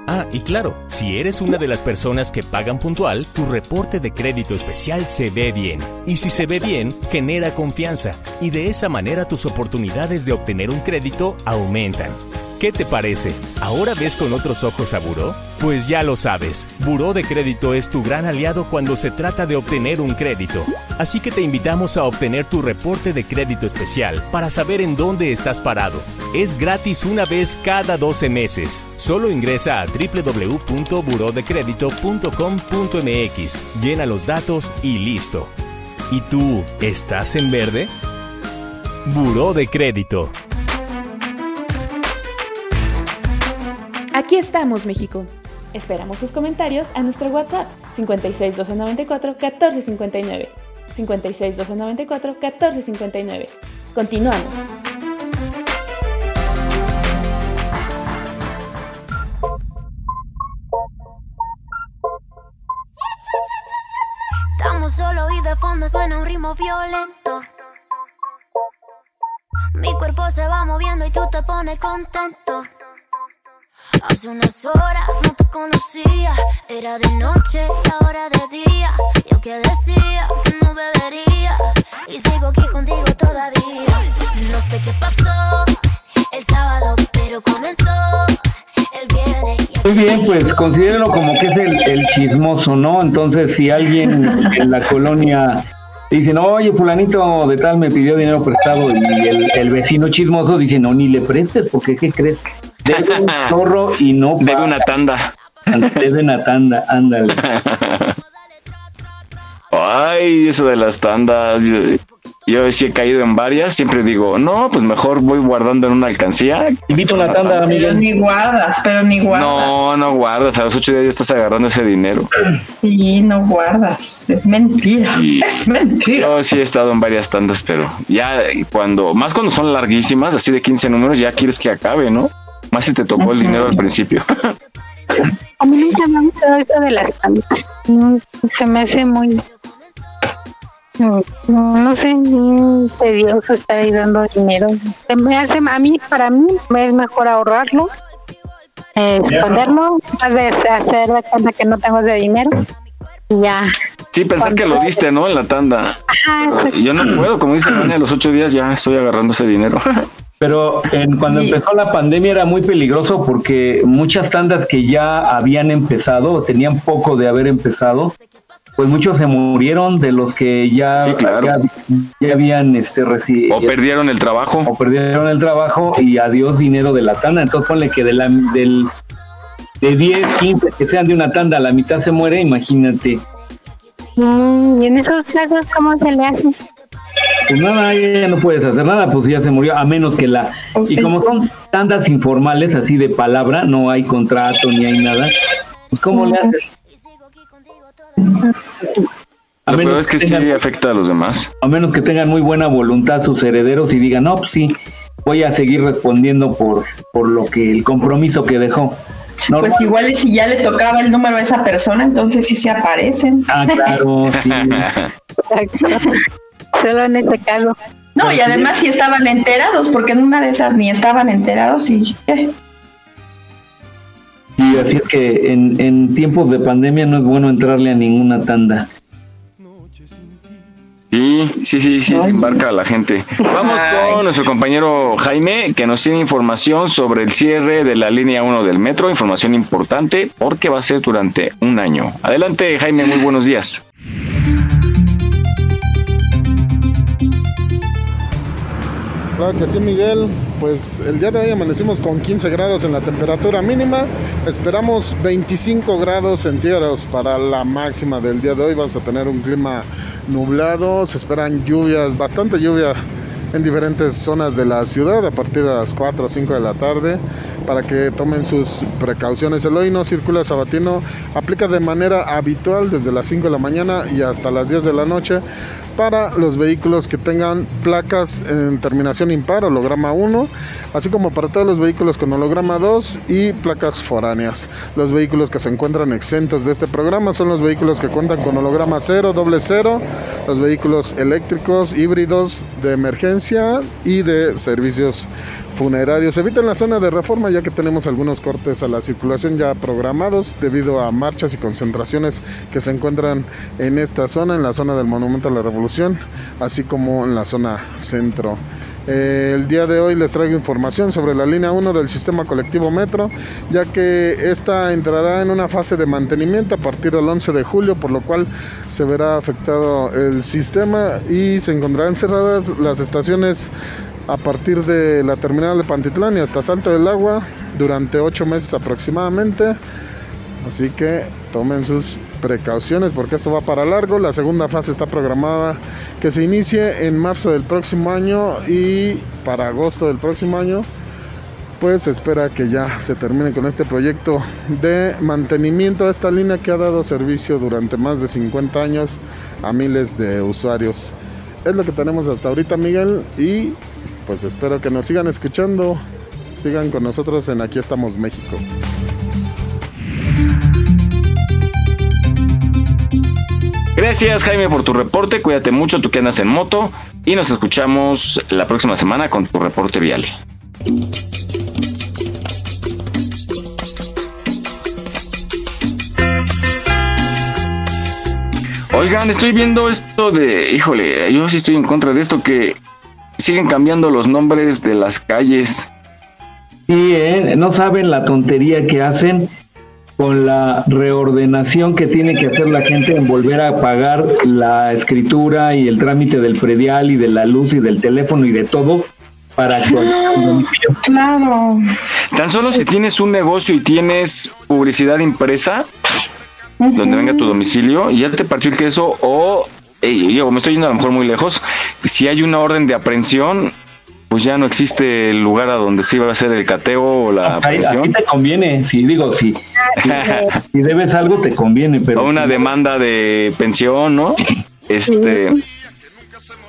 Ah, y claro, si eres una de las personas que pagan puntual, tu reporte de crédito especial se ve bien. Y si se ve bien, genera confianza. Y de esa manera tus oportunidades de obtener un crédito aumentan. ¿Qué te parece? ¿Ahora ves con otros ojos a Buró? Pues ya lo sabes, Buró de Crédito es tu gran aliado cuando se trata de obtener un crédito. Así que te invitamos a obtener tu reporte de crédito especial para saber en dónde estás parado. Es gratis una vez cada 12 meses. Solo ingresa a www.burodecredito.com.mx, llena los datos y listo. ¿Y tú, estás en verde? Buró de Crédito. Aquí estamos, México. Esperamos tus comentarios a nuestro WhatsApp 56 294 1459. 56 294 1459. Continuamos. Estamos solos y de fondo suena un ritmo violento. Mi cuerpo se va moviendo y tú te pones contento. Hace unas horas no te conocía, era de noche y ahora de día. Yo que decía que no bebería y sigo aquí contigo todavía. No sé qué pasó el sábado, pero comenzó el viernes. Muy bien, pues considéralo como que es el, el chismoso, ¿no? Entonces, si alguien en la colonia dice, no, oye, fulanito de tal me pidió dinero prestado y el, el vecino chismoso dice, no, ni le prestes, porque ¿qué crees? Debe un *laughs* zorro y no Debe una tanda. Debe una tanda, ándale. *laughs* Ay, eso de las tandas. Yo, yo sí he caído en varias. Siempre digo, no, pues mejor voy guardando en una alcancía. Invito una tanda, Pero Miguel. ni guardas, pero ni guardas. No, no guardas. A los ocho días ya estás agarrando ese dinero. Sí, no guardas. Es mentira. *laughs* Es mentira. Yo sí he estado en varias tandas, pero ya cuando, más cuando son larguísimas, así de 15 números, ya quieres que acabe, ¿no? Más si te tocó el dinero al principio. a mí nunca me ha gustado esto de las tandas. No, se me hace muy no, no sé, tedioso estar ahí dando dinero. Se me hace, a mí, para mí, es mejor ahorrarlo, eh, esconderlo, más de hacer de cuenta que no tengo ese dinero. Y ya. Sí, pensar que lo diste, ¿no? En la tanda. Ajá, Yo no puedo, como dice Vania, a los ocho días ya estoy agarrando ese dinero. *laughs* Pero en, cuando empezó la pandemia era muy peligroso porque muchas tandas que ya habían empezado, o tenían poco de haber empezado, pues muchos se murieron de los que ya, Sí, claro. ya, ya habían este recibido. O perdieron el trabajo. O perdieron el trabajo y adiós dinero de la tanda. Entonces ponle que de la, del, de 10, 15 que sean de una tanda, la mitad se muere, imagínate. Mm, y en esos casos, ¿cómo se le hace? Pues nada, ya no puedes hacer nada, pues ya se murió, a menos que la... Y como son tandas informales, así de palabra, no hay contrato ni hay nada, pues ¿cómo le haces? A Lo menos es que sí tengan- afecta a los demás. A menos que tengan muy buena voluntad sus herederos y digan, no, pues sí, voy a seguir respondiendo por, por lo que el compromiso que dejó. No, Pues igual y si ya le tocaba el número a esa persona, entonces sí se aparecen. Ah, claro, sí. *laughs* *laughs* Solo en este caso. No, y además si estaban enterados, porque en una de esas ni estaban enterados y... eh, Y así es que en, en tiempos de pandemia no es bueno entrarle a ninguna tanda. Sí, sí, sí, sí, se embarca la gente. Vamos con nuestro compañero Jaime, que nos tiene información sobre el cierre de la línea 1 del metro, información importante porque va a ser durante un año. Adelante, Jaime, muy buenos días. Claro que sí, Miguel. Pues el día de hoy amanecimos con 15 grados en la temperatura mínima. Esperamos 25 grados centígrados para la máxima del día de hoy. Vamos a tener un clima nublado. Se esperan lluvias, bastante lluvia en diferentes zonas de la ciudad a partir de las 4 o 5 de la tarde para que tomen sus precauciones. El hoy no circula sabatino aplica de manera habitual desde las 5 de la mañana y hasta las 10 de la noche para los vehículos que tengan placas en terminación impar, holograma 1, así como para todos los vehículos con holograma 2 y placas foráneas. Los vehículos que se encuentran exentos de este programa son los vehículos que cuentan con holograma 0, doble 0, los vehículos eléctricos, híbridos de emergencia y de servicios funerarios. Eviten la zona de reforma ya que tenemos algunos cortes a la circulación ya programados debido a marchas y concentraciones que se encuentran en esta zona, en la zona del Monumento a la Revolución, así como en la zona centro. Eh, el día de hoy les traigo información sobre la línea 1 del sistema colectivo Metro, ya que esta entrará en una fase de mantenimiento a partir del 11 de julio, por lo cual se verá afectado el sistema y se encontrarán cerradas las estaciones a partir de la terminal de Pantitlán y hasta Salto del Agua durante ocho meses aproximadamente. Así que tomen sus precauciones porque esto va para largo. La segunda fase está programada que se inicie en marzo del próximo año y para agosto del próximo año pues espera que ya se termine con este proyecto de mantenimiento a esta línea que ha dado servicio durante más de 50 años a miles de usuarios. Es lo que tenemos hasta ahorita Miguel y pues espero que nos sigan escuchando. Sigan con nosotros en Aquí estamos México. Gracias, Jaime, por tu reporte. Cuídate mucho, tú que andas en moto. Y nos escuchamos la próxima semana con tu reporte vial. Oigan, estoy viendo esto de, híjole, yo sí estoy en contra de esto que siguen cambiando los nombres de las calles. Sí, ¿eh? no saben la tontería que hacen con la reordenación que tiene que hacer la gente en volver a pagar la escritura y el trámite del predial y de la luz y del teléfono y de todo para actualizar domicilio. Claro. Tan solo si tienes un negocio y tienes publicidad impresa, donde venga tu domicilio, y ya te partió el queso, o, ey, yo me estoy yendo a lo mejor muy lejos, si hay una orden de aprehensión, pues ya no existe el lugar a donde se iba a hacer el cateo o la Ahí- Así aprehensión. te conviene, si digo, si, si, *laughs* si debes algo te conviene, pero o una si- demanda de pensión, ¿no? Este,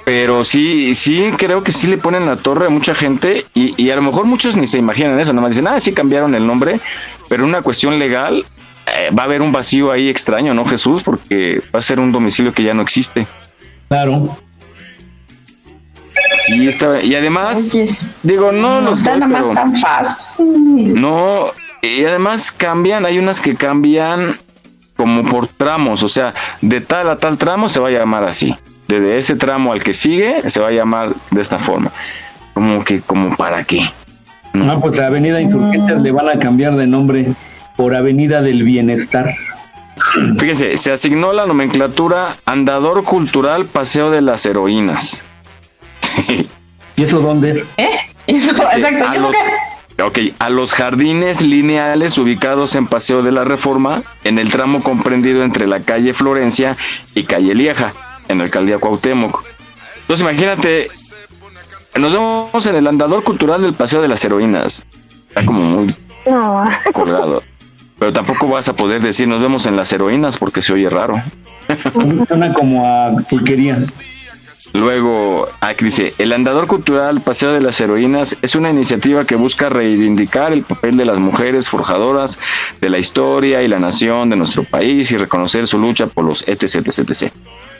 pero sí, sí creo que sí le ponen la torre a mucha gente y, y a lo mejor muchos ni se imaginan eso, nomás dicen, ah, sí cambiaron el nombre, pero una cuestión legal eh, va a haber un vacío ahí extraño, ¿no, Jesús? Porque va a ser un domicilio que ya no existe. Claro. Sí, está. Y además, digo, no, No los está nada más tan fácil. No, y además cambian, hay unas que cambian como por tramos, o sea, de tal a tal tramo se va a llamar así. Desde ese tramo al que sigue se va a llamar de esta forma. Como que, como para qué. No, pues la Avenida Insurgentes le van a cambiar de nombre por Avenida del Bienestar. Fíjense, se asignó la nomenclatura Andador Cultural Paseo de las Heroínas. ¿Y eso dónde es? Eso, exacto. a ¿y eso los-? Ok, a los jardines lineales ubicados en Paseo de la Reforma, en el tramo comprendido entre la calle Florencia y calle Lieja, en la alcaldía Cuauhtémoc. Entonces imagínate, nos vemos en el andador cultural del Paseo de las Heroínas. Está como muy No. colgado. *laughs* Pero tampoco vas a poder decir nos vemos en las heroínas porque se oye raro. *laughs* Suena como a pulquería. Luego, aquí dice, el andador cultural Paseo de las Heroínas es una iniciativa que busca reivindicar el papel de las mujeres forjadoras de la historia y la nación de nuestro país y reconocer su lucha por los etc, etc, etc.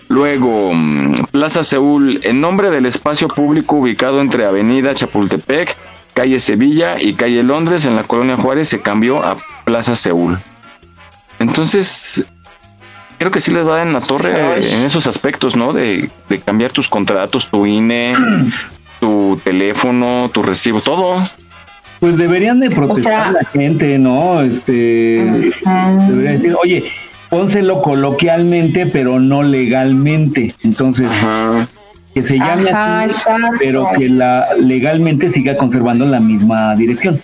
Luego, mm, Plaza Seúl, en nombre del espacio público ubicado entre Avenida Chapultepec, calle Sevilla y calle Londres en la colonia Juárez, se cambió a Plaza Seúl. Entonces, creo que sí les va en la torre en esos aspectos, ¿no? De, de cambiar tus contratos, tu INE, *clears throat* tu teléfono, tu recibo, todo. Pues deberían de protestar sea- la gente, ¿no? Este, deberían decir, oye, pónselo coloquialmente, pero no legalmente. Entonces, que se llame Ajá, así, exacto. pero que la legalmente siga conservando la misma dirección.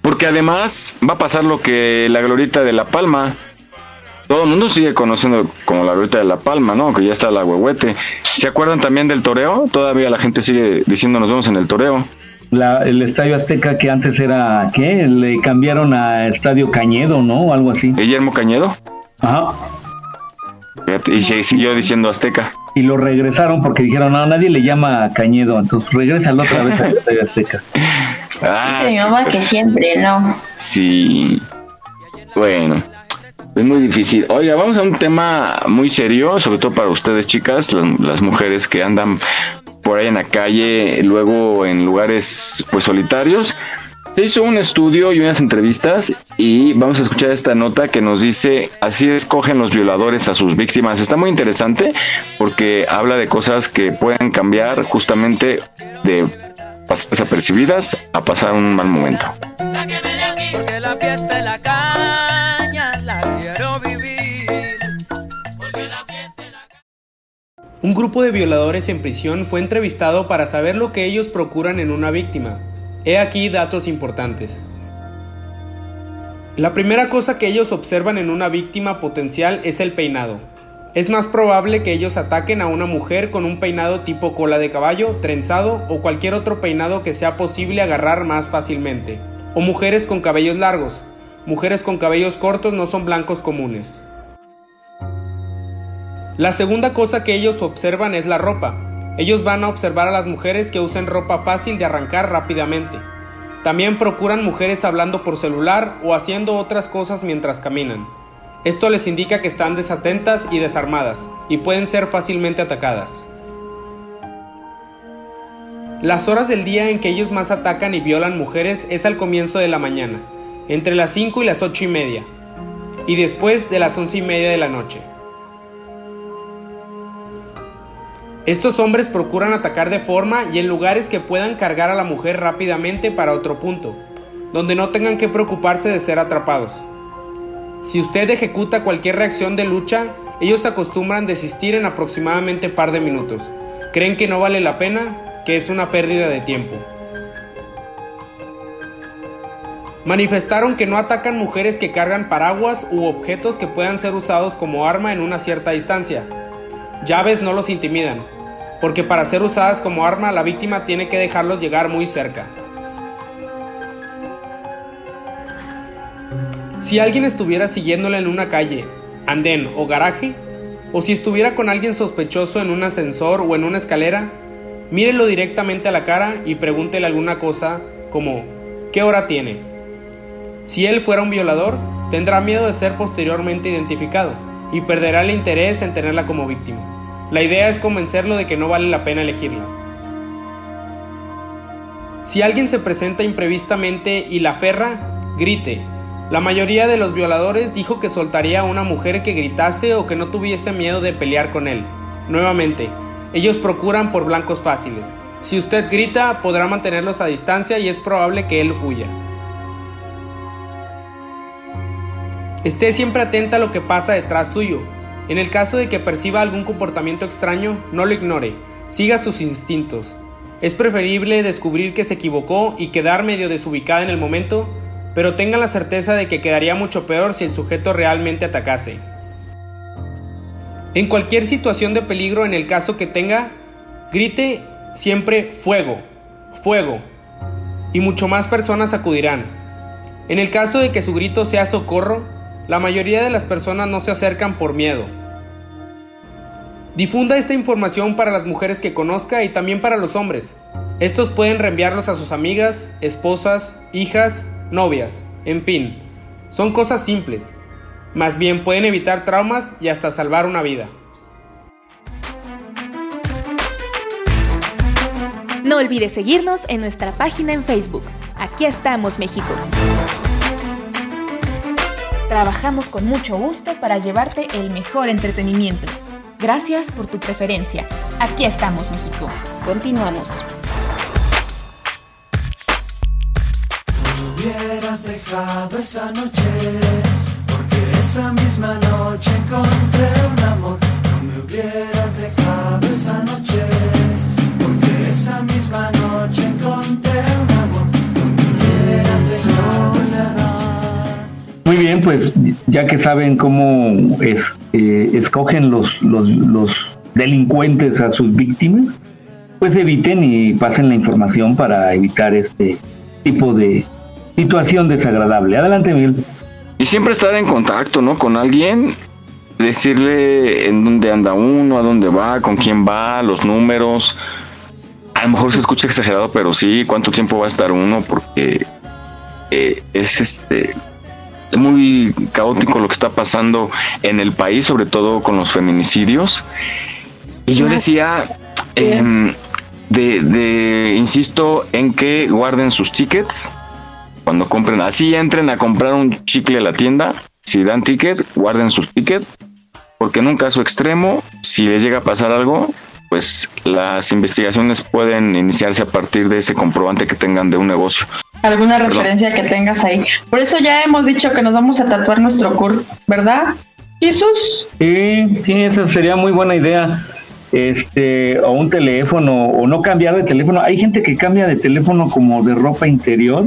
Porque además va a pasar lo que la glorieta de La Palma. Todo el mundo sigue conociendo como la glorieta de La Palma, ¿no? Que ya está la huehuete. ¿Se acuerdan también del toreo? Todavía la gente sigue diciendo nos vemos en el toreo. La, el Estadio Azteca que antes era, ¿qué? Le cambiaron a Estadio Cañedo, ¿no? O algo así. Guillermo Cañedo. Ajá. Y se siguió diciendo Azteca. Y lo regresaron porque dijeron, no, nadie le llama Cañedo, entonces regrésalo otra vez Estadio Azteca. *laughs* Ah, Dice mi mamá que siempre no. Sí. Bueno, es muy difícil. Oiga, vamos a un tema muy serio, sobre todo para ustedes, chicas, las, las mujeres que andan por ahí en la calle, luego en lugares pues solitarios. Se hizo un estudio y unas entrevistas y vamos a escuchar esta nota que nos dice así escogen los violadores a sus víctimas. Está muy interesante porque habla de cosas que pueden cambiar justamente de pasar desapercibidas a pasar un mal momento. Porque la fiesta es la caña, la quiero vivir. Un grupo de violadores en prisión fue entrevistado para saber lo que ellos procuran en una víctima. He aquí datos importantes. La primera cosa que ellos observan en una víctima potencial es el peinado. Es más probable que ellos ataquen a una mujer con un peinado tipo cola de caballo, trenzado o cualquier otro peinado que sea posible agarrar más fácilmente. O mujeres con cabellos largos. Mujeres con cabellos cortos no son blancos comunes. La segunda cosa que ellos observan es la ropa. Ellos van a observar a las mujeres que usen ropa fácil de arrancar rápidamente. También procuran mujeres hablando por celular o haciendo otras cosas mientras caminan. Esto les indica que están desatentas y desarmadas y pueden ser fácilmente atacadas. Las horas del día en que ellos más atacan y violan mujeres es al comienzo de la mañana, entre las 5 y las 8 y media, y después de las 11 y media de la noche. Estos hombres procuran atacar de forma y en lugares que puedan cargar a la mujer rápidamente para otro punto, donde no tengan que preocuparse de ser atrapados. Si usted ejecuta cualquier reacción de lucha, ellos acostumbran desistir en aproximadamente par de minutos. Creen que no vale la pena, que es una pérdida de tiempo. Manifestaron que no atacan mujeres que cargan paraguas u objetos que puedan ser usados como arma en una cierta distancia. Llaves no los intimidan, porque para ser usadas como arma la víctima tiene que dejarlos llegar muy cerca. Si alguien estuviera siguiéndola en una calle, andén o garaje, o si estuviera con alguien sospechoso en un ascensor o en una escalera, mírelo directamente a la cara y pregúntele alguna cosa como ¿qué hora tiene? Si él fuera un violador, tendrá miedo de ser posteriormente identificado y perderá el interés en tenerla como víctima. La idea es convencerlo de que no vale la pena elegirla. Si alguien se presenta imprevistamente y la aferra, grite. La mayoría de los violadores dijo que soltaría a una mujer que gritase o que no tuviese miedo de pelear con él. Nuevamente, ellos procuran por blancos fáciles. Si usted grita, podrá mantenerlos a distancia y es probable que él huya. Esté siempre atenta a lo que pasa detrás suyo. En el caso de que perciba algún comportamiento extraño, no lo ignore, siga sus instintos. Es preferible descubrir que se equivocó y quedar medio desubicada en el momento, pero tenga la certeza de que quedaría mucho peor si el sujeto realmente atacase. En cualquier situación de peligro en el caso que tenga, grite siempre fuego, fuego, y mucho más personas acudirán. En el caso de que su grito sea socorro, la mayoría de las personas no se acercan por miedo. Difunda esta información para las mujeres que conozca y también para los hombres. Estos pueden reenviarlos a sus amigas, esposas, hijas, novias, en fin. Son cosas simples. Más bien pueden evitar traumas y hasta salvar una vida. No olvides seguirnos en nuestra página en Facebook. Aquí estamos, México. Trabajamos con mucho gusto para llevarte el mejor entretenimiento. Gracias por tu preferencia. Aquí estamos, México. Continuamos. Hubieras dejado esa noche, porque esa misma noche encontré un amor. No me hubieras dejado Muy bien, pues ya que saben cómo es, eh, escogen los, los, los delincuentes a sus víctimas, pues eviten y pasen la información para evitar este tipo de situación desagradable. Adelante, Miguel. Y siempre estar en contacto, ¿no? Con alguien, decirle en dónde anda uno, a dónde va, con quién va, los números. A lo mejor se escucha exagerado, pero sí, cuánto tiempo va a estar uno, porque eh, es este muy caótico lo que está pasando en el país, sobre todo con los feminicidios. Y yo decía, em, de, de, insisto en que guarden sus tickets cuando compren. Así entren a comprar un chicle a la tienda. Si dan ticket, guarden sus tickets. Porque en un caso extremo, si les llega a pasar algo, pues las investigaciones pueden iniciarse a partir de ese comprobante que tengan de un negocio. Alguna referencia que tengas ahí. Por eso ya hemos dicho que nos vamos a tatuar nuestro CUR, ¿verdad? Jesús. Sí, sí, esa sería muy buena idea. Este, o un teléfono, o no cambiar de teléfono. Hay gente que cambia de teléfono como de ropa interior.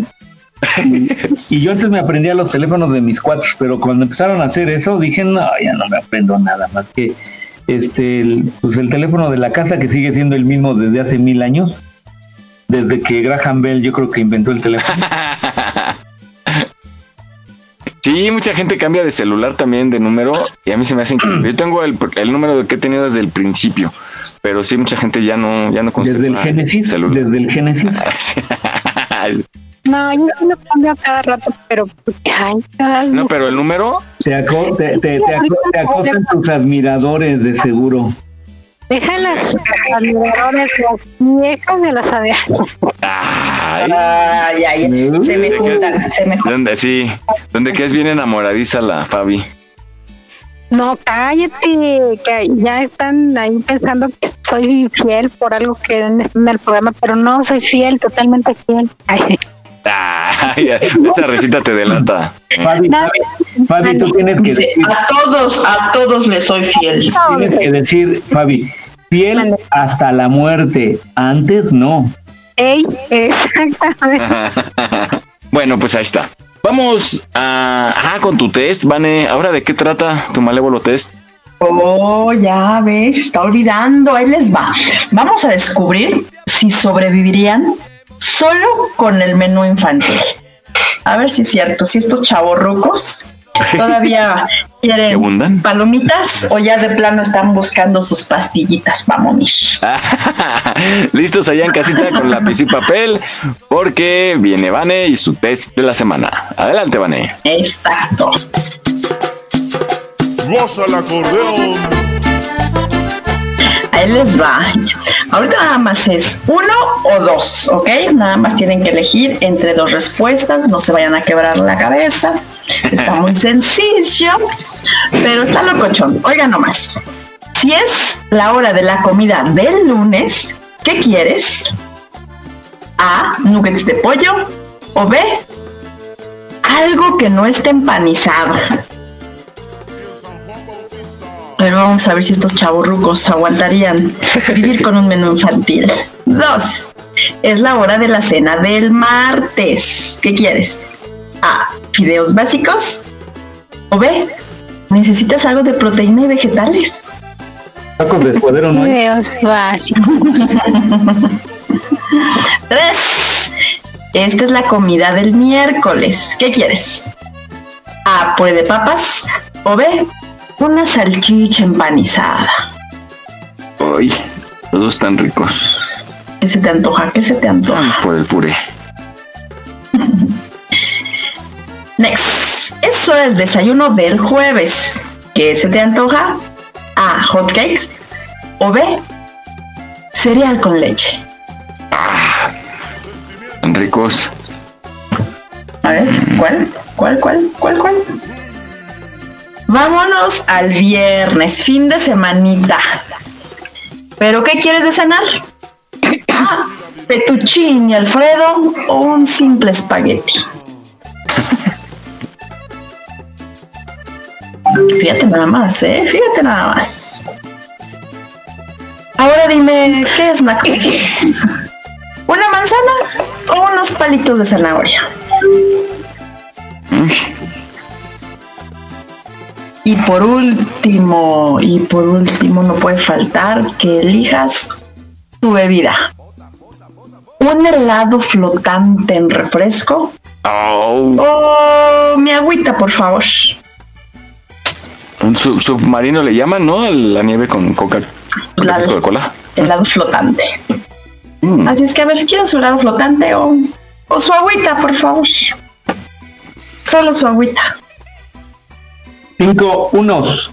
Y, *laughs* y yo antes me aprendía los teléfonos de mis cuates, pero cuando empezaron a hacer eso dije, no, ya no me aprendo nada más que este, el, pues el teléfono de la casa que sigue siendo el mismo desde hace mil años. Desde que Graham Bell yo creo que inventó el teléfono. *laughs* Sí, mucha gente cambia de celular también, de número, y a mí se me hace increíble. Yo tengo el, el número que he tenido desde el principio, pero sí, mucha gente ya no, ya no Desde el Génesis, desde el Génesis. *laughs* No, yo lo cambio a cada rato, pero ay, ay, No, pero el número. Te, aco- te, te- te aco- te acosan tus admiradores, de seguro. Deja las admiradores, las viejas de las abejas. Ay, Ay, ay, se me juntan, se me juntan. Donde sí, donde que es bien enamoradiza la Fabi. No, cállate, que ya están ahí pensando que soy fiel por algo que en en el programa, pero no soy fiel, totalmente fiel. Ay, *laughs* Ay, esa recita te delata. Fabi, tú tienes que decir, a todos, a todos les soy fiel. tienes que decir, Fabi, fiel hasta la muerte. Antes no. ey, exactamente. *laughs* bueno, pues ahí está. Vamos a, ah, con tu test, Vane. Ahora, ¿de qué trata tu malévolo test? Oh, ya ves, está olvidando. Ahí les va. Vamos a descubrir si sobrevivirían solo con el menú infantil. A ver si es cierto, si estos chavorrucos *laughs* todavía ¿Quieren palomitas o ya de plano están buscando sus pastillitas para morir? *laughs* Listos allá en casita con lápiz y papel, porque viene Vane y su test de la semana. Adelante, Vane. Exacto. Goza el acordeón. Ahí les va. Ahorita nada más es uno o dos, ¿ok? Nada más tienen que elegir entre dos respuestas, no se vayan a quebrar la cabeza. Está muy *laughs* sencillo, pero está locochón. Oigan nomás. Si es la hora de la comida del lunes, ¿qué quieres? A. Nuggets de pollo. O B. Algo que no esté empanizado. Pero vamos a ver si estos chavorrucos aguantarían vivir con un menú infantil. Dos. Es la hora de la cena del martes. ¿Qué quieres? A. Fideos básicos. O B. Necesitas algo de proteína y vegetales. Tacos de suadero, ¿no? Fideos básicos. *laughs* Tres. Esta es la comida del miércoles. ¿Qué quieres? A. Puré de papas. O B. Una salchicha empanizada. Uy, todos están ricos. ¿Qué se te antoja? ¿Qué se te antoja? Vamos por el puré. *laughs* Next. Eso es el desayuno del jueves. ¿Qué se te antoja? A. Hot cakes. O B. Cereal con leche. Están ricos. A ver, ¿cuál? ¿Cuál, cuál, cuál, cuál? Vámonos al viernes, fin de semanita. ¿Pero qué quieres de cenar? Ah, *coughs* Fettuccine Alfredo o un simple espagueti. Fíjate nada más, ¿eh? Fíjate nada más. Ahora dime, ¿qué es una ¿Una manzana o unos palitos de zanahoria? Y por último, y por último, no puede faltar que elijas tu bebida. Un helado flotante en refresco. O mi agüita, por favor. Un sub- submarino le llaman, ¿no? La nieve con coca. refresco de cola. Helado flotante. Así es que a ver, ¿quiero su helado flotante o, o su agüita, por favor? Solo su agüita. Cinco unos.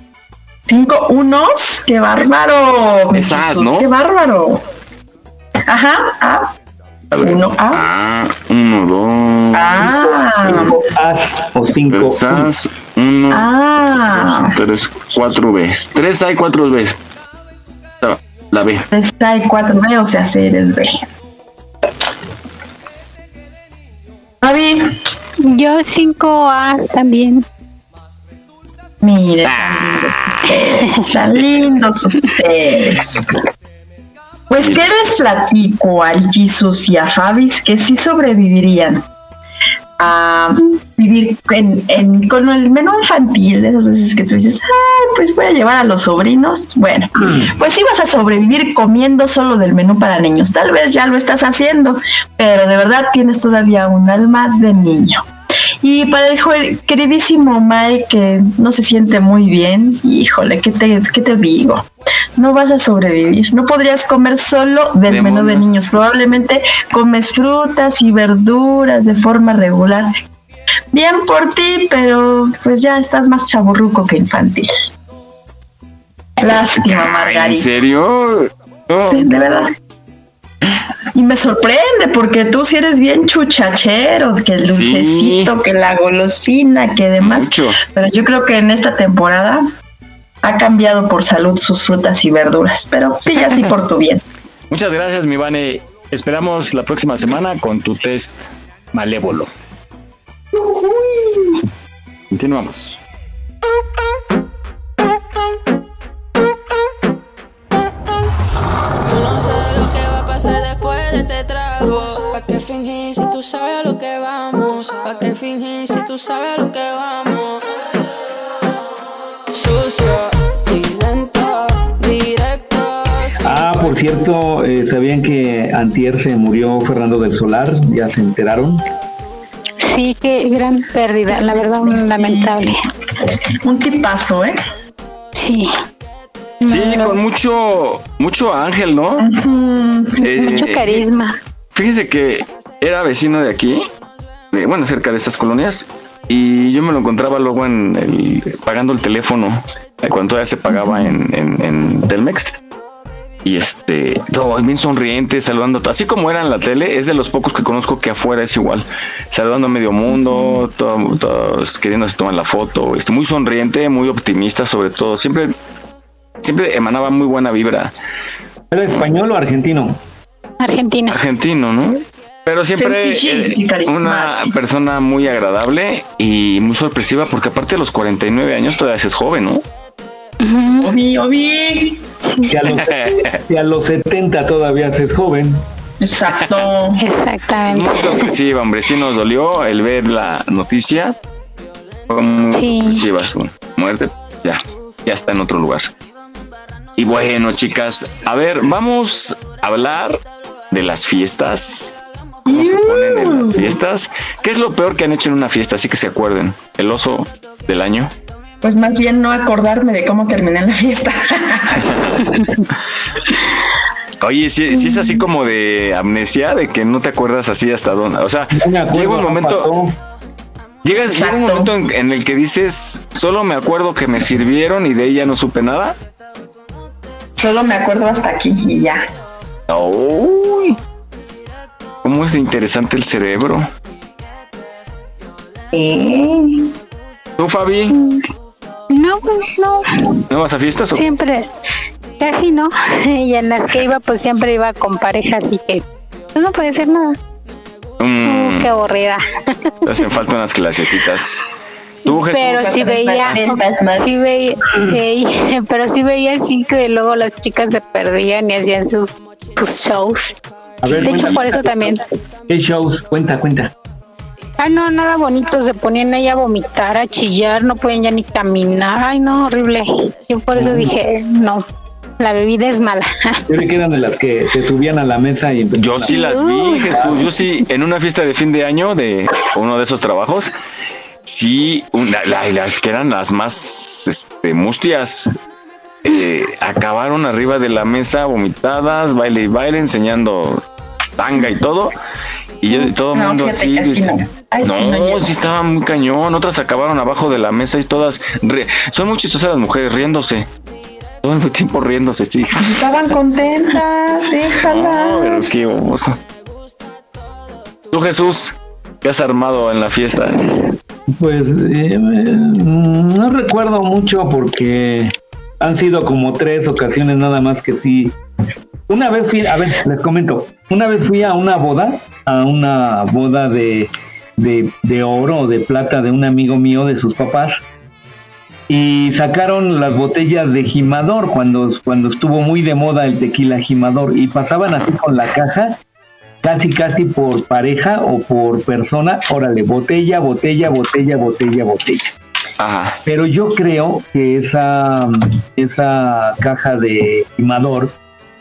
Cinco unos, qué bárbaro. Esas, ¿no? Qué bárbaro. Ajá, ah, A ver. Uno, ah. Ah, uno, dos. ah, As o cinco. Tres As, uno, ah. dos, tres, cuatro Bs. Tres A y cuatro Bs. La- La B. Está en 4B, o sea, si eres B. Javi, Yo cinco As también. Mire, tan lindos ustedes. Pues, ¿qué les platico al Jesus y a Fabis que sí sobrevivirían a vivir en, en- con el menú infantil? Esas veces que tú dices, ay, pues voy a llevar a los sobrinos. Bueno, pues sí vas a sobrevivir comiendo solo del menú para niños. Tal vez ya lo estás haciendo, pero de verdad tienes todavía un alma de niño. Y para el queridísimo Mike, que no se siente muy bien, híjole, ¿qué te, qué te digo? No vas a sobrevivir. No podrías comer solo del menú de Demonios. niños. Probablemente comes frutas y verduras de forma regular. Bien por ti, pero pues ya estás más chaburruco que infantil. Lástima, ¿En Margarita. serio? No. Sí, de verdad. Y me sorprende porque tú sí eres bien chuchachero, que el dulcecito, que la golosina, que demás. Mucho. Pero yo creo que en esta temporada ha cambiado por salud sus frutas y verduras. Pero sí, así por tu bien. *laughs* Muchas gracias, mi Vane. Esperamos la próxima semana con tu test malévolo. Continuamos. Fingir si tú sabes a lo que vamos? ¿Pa' qué fingir si tú sabes a lo que vamos? Sucio y lento, directo. Ah, por cierto, eh, ¿sabían que antier se murió Fernando del Solar? ¿Ya se enteraron? Sí, qué gran pérdida, la verdad, lamentable. Un tipazo, ¿eh? Sí. Sí, con mucho, mucho ángel, ¿no? Eh, Mucho carisma. Fíjese que era vecino de aquí, de, bueno, cerca de estas colonias, y yo me lo encontraba luego en el, pagando el teléfono, eh, cuando todavía se pagaba en, en, en Telmex. Y este, todo bien sonriente, saludando, así como era en la tele, es de los pocos que conozco que afuera es igual, saludando a medio mundo, todo- todos queriéndose tomar la foto, este, muy sonriente, muy optimista sobre todo, siempre, siempre emanaba muy buena vibra. ¿Era español o argentino? Argentino. Argentino, ¿no? Pero siempre eh, una persona muy agradable y muy sorpresiva porque aparte de los 49 años todavía es joven, ¿no? Obi, obi. Si a, los, si a los 70 todavía es joven. Exacto. Exactamente. Muy sorpresiva, hombre. Sí nos dolió el ver la noticia. Fue muy sorpresiva su muerte. Ya, ya está en otro lugar. Y bueno, chicas, a ver, vamos a hablar de las fiestas. ¿Cómo se ponen en las fiestas? ¿Qué es lo peor que han hecho en una fiesta? Así que se acuerden. El oso del año. Pues más bien no acordarme de cómo terminé la fiesta. *laughs* Oye, si, si es así como de amnesia, de que no te acuerdas así hasta dónde. O sea, llega un momento. Llega, llega un momento en, en el que dices, solo me acuerdo que me sirvieron y de ella no supe nada. Solo me acuerdo hasta aquí y ya. Uy, ¿Cómo es interesante el cerebro? ¿Tú, Fabi? No, pues no. ¿No vas a fiestas o? Siempre, casi no. *laughs* Y en las que iba, pues siempre iba con parejas y que pues, no puede ser nada. Mm, Qué aburrida. te hacen *laughs* falta unas clasecitas. *laughs* Pero sí veía, sí veía, veía- pero sí veía así que luego las chicas se perdían y hacían sus, sus shows. A ver, de hecho, por eso también. ¿Qué shows? Cuenta, cuenta. Ay, no, nada bonito. Se ponían ahí a vomitar, a chillar, no podían ya ni caminar. Ay, no, horrible. Yo por eso dije, no, la bebida es mala. *laughs* Yo que eran de las que se subían a la mesa y Yo sí las vi, Jesús. Yo sí, en una fiesta de fin de año de uno de esos trabajos, sí, una- la- las que eran las más este, mustias, eh, acabaron arriba de la mesa vomitadas, baile y baile, enseñando tanga y todo. Y yo, todo el No, mundo así. no. Sí, no sí estaba muy cañón. Otras acabaron abajo de la mesa y todas. re- son muy chistosas las mujeres riéndose. Todo el tiempo riéndose, sí. Estaban contentas, *laughs* déjala. No, pero qué oso. Tú, Jesús, ¿qué has armado en la fiesta? Pues eh, no recuerdo mucho porque han sido como tres ocasiones nada más que sí. Una vez fui, a ver, les comento, una vez fui a una boda, a una boda de, de, de oro o de plata de un amigo mío, de sus papás, y sacaron las botellas de gimador cuando, cuando estuvo muy de moda el tequila gimador y pasaban así con la caja casi casi por pareja o por persona, órale, botella, botella, botella, botella, botella. Ajá. Pero yo creo que esa, esa caja de timador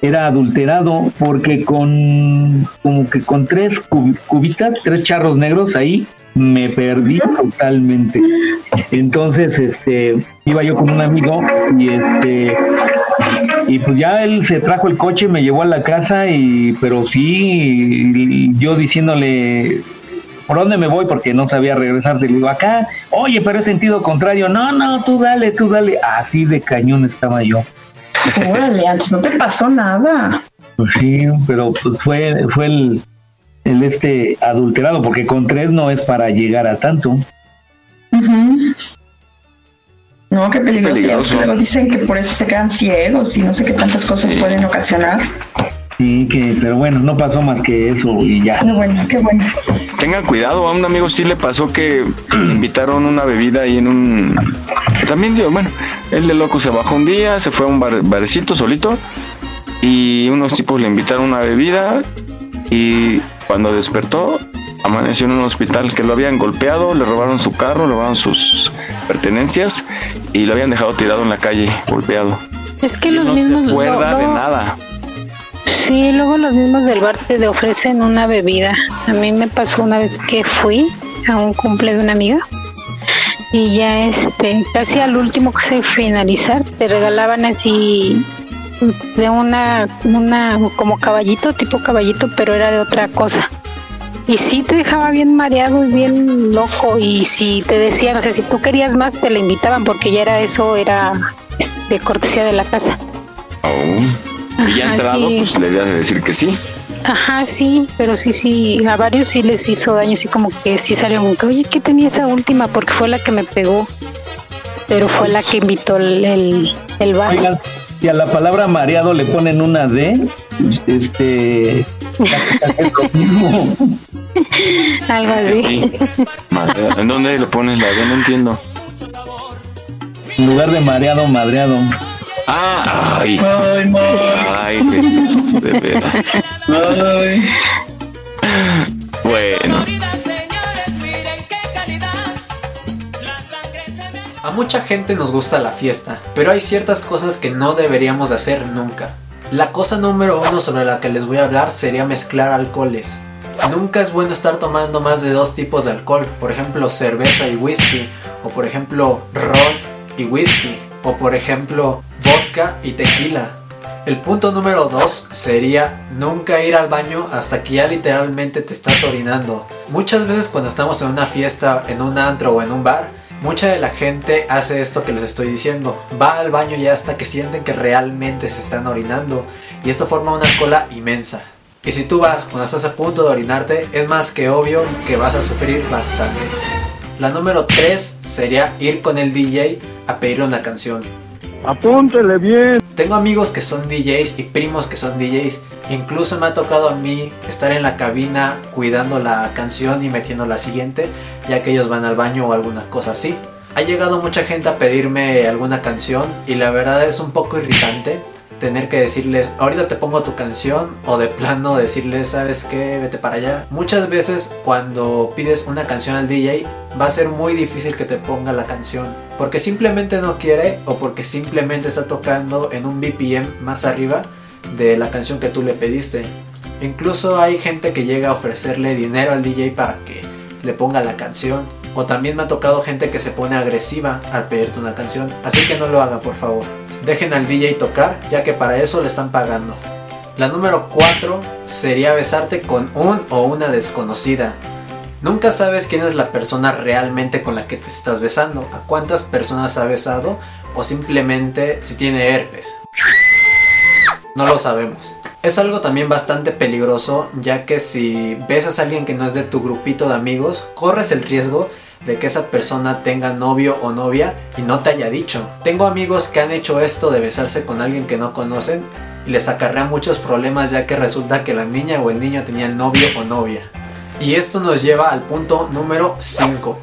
era adulterado porque con como que con tres cub- cubitas, tres charros negros ahí me perdí totalmente. Entonces, este, iba yo con un amigo y este y pues ya él se trajo el coche, me llevó a la casa y pero sí y yo diciéndole ¿por dónde me voy? Porque no sabía regresarse. Le digo, acá, oye, pero es sentido contrario. No, no, tú dale, tú dale. Así de cañón estaba yo. Órale, antes no te pasó nada. Pues sí, pero pues fue, fue el, el este adulterado, porque con tres no es para llegar a tanto. Ujú. No, qué peligroso. Peligroso. Luego dicen que por eso se quedan ciegos y no sé qué tantas cosas pueden ocasionar. Sí, que, pero bueno, no pasó más que eso y ya. Qué bueno, qué bueno. Tengan cuidado, a un amigo sí le pasó que le *clears throat* invitaron una bebida ahí en un... También yo, bueno, él de loco se bajó un día, se fue a un bar, barecito solito y unos tipos le invitaron una bebida y cuando despertó amaneció en un hospital que lo habían golpeado, le robaron su carro, le robaron sus pertenencias y lo habían dejado tirado en la calle, golpeado. Es que Y los no mismos. se acuerda de nada. Sí, luego los mismos del bar te ofrecen una bebida. A mí me pasó una vez que fui a un cumple de una amiga y ya este, casi al último que se finalizar, te regalaban así de una, una como caballito, tipo caballito, pero era de otra cosa. Y sí te dejaba bien mareado y bien loco. Y si te decían, o sea, si tú querías más, te la invitaban porque ya era eso, era de cortesía de la casa. Oh. Y ya entrado, sí. pues le debías de decir que sí. Ajá, sí, pero sí, sí, a varios sí les hizo daño, así como que sí salió como que, oye, ¿qué tenía esa última? Porque fue la que me pegó, pero fue la que invitó el, el, el bar. Oigan, si a la palabra mareado le ponen una D, este. Lo. Algo así. Madre- ¿En dónde le pones la D? No entiendo. En lugar de mareado, madreado. Ah, ay. Ay. Ay, Jesús, de veras. Bueno, A mucha gente nos gusta la fiesta, pero hay ciertas cosas que no deberíamos de hacer nunca. La cosa número uno sobre la que les voy a hablar sería mezclar alcoholes. Nunca es bueno estar tomando más de dos tipos de alcohol, por ejemplo cerveza y whisky, o por ejemplo ron y whisky, o por ejemplo vodka y tequila. El punto número 2 sería nunca ir al baño hasta que ya literalmente te estás orinando. Muchas veces cuando estamos en una fiesta, en un antro o en un bar, mucha de la gente hace esto que les estoy diciendo. Va al baño ya hasta que sienten que realmente se están orinando y esto forma una cola inmensa. Y si tú vas cuando estás a punto de orinarte, es más que obvio que vas a sufrir bastante. La número 3 sería ir con el DJ a pedirle una canción. Apúntele bien. Tengo amigos que son DJs y primos que son DJs. Incluso me ha tocado a mí estar en la cabina cuidando la canción y metiendo la siguiente, ya que ellos van al baño o alguna cosa así. Ha llegado mucha gente a pedirme alguna canción y la verdad es un poco irritante tener que decirles, ahorita te pongo tu canción o de plano decirles, ¿sabes qué? Vete para allá. Muchas veces cuando pides una canción al DJ va a ser muy difícil que te ponga la canción porque simplemente no quiere o porque simplemente está tocando en un BPM más arriba de la canción que tú le pediste. Incluso hay gente que llega a ofrecerle dinero al DJ para que le ponga la canción. O también me ha tocado gente que se pone agresiva al pedirte una canción. Así que no lo hagan, por favor. Dejen al DJ tocar, ya que para eso le están pagando. La número 4 sería besarte con un o una desconocida. Nunca sabes quién es la persona realmente con la que te estás besando, a cuántas personas ha besado o simplemente si tiene herpes. No lo sabemos. Es algo también bastante peligroso, ya que si besas a alguien que no es de tu grupito de amigos, corres el riesgo de que esa persona tenga novio o novia y no te haya dicho. Tengo amigos que han hecho esto de besarse con alguien que no conocen y les acarrea muchos problemas ya que resulta que la niña o el niño tenían novio o novia. Y esto nos lleva al punto número 5.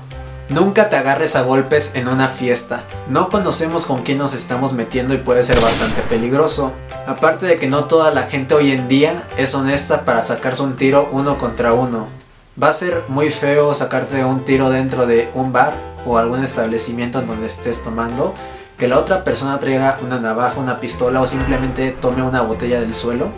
Nunca te agarres a golpes en una fiesta. No conocemos con quién nos estamos metiendo y puede ser bastante peligroso. Aparte de que no toda la gente hoy en día es honesta para sacarse un tiro uno contra uno. Va a ser muy feo sacarte un tiro dentro de un bar o algún establecimiento en donde estés tomando. Que la otra persona traiga una navaja, una pistola o simplemente tome una botella del suelo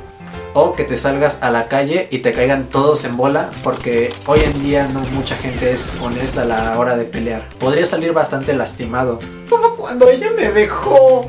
o que te salgas a la calle y te caigan todos en bola porque hoy en día no mucha gente es honesta a la hora de pelear. Podría salir bastante lastimado. Como cuando ella me dejó.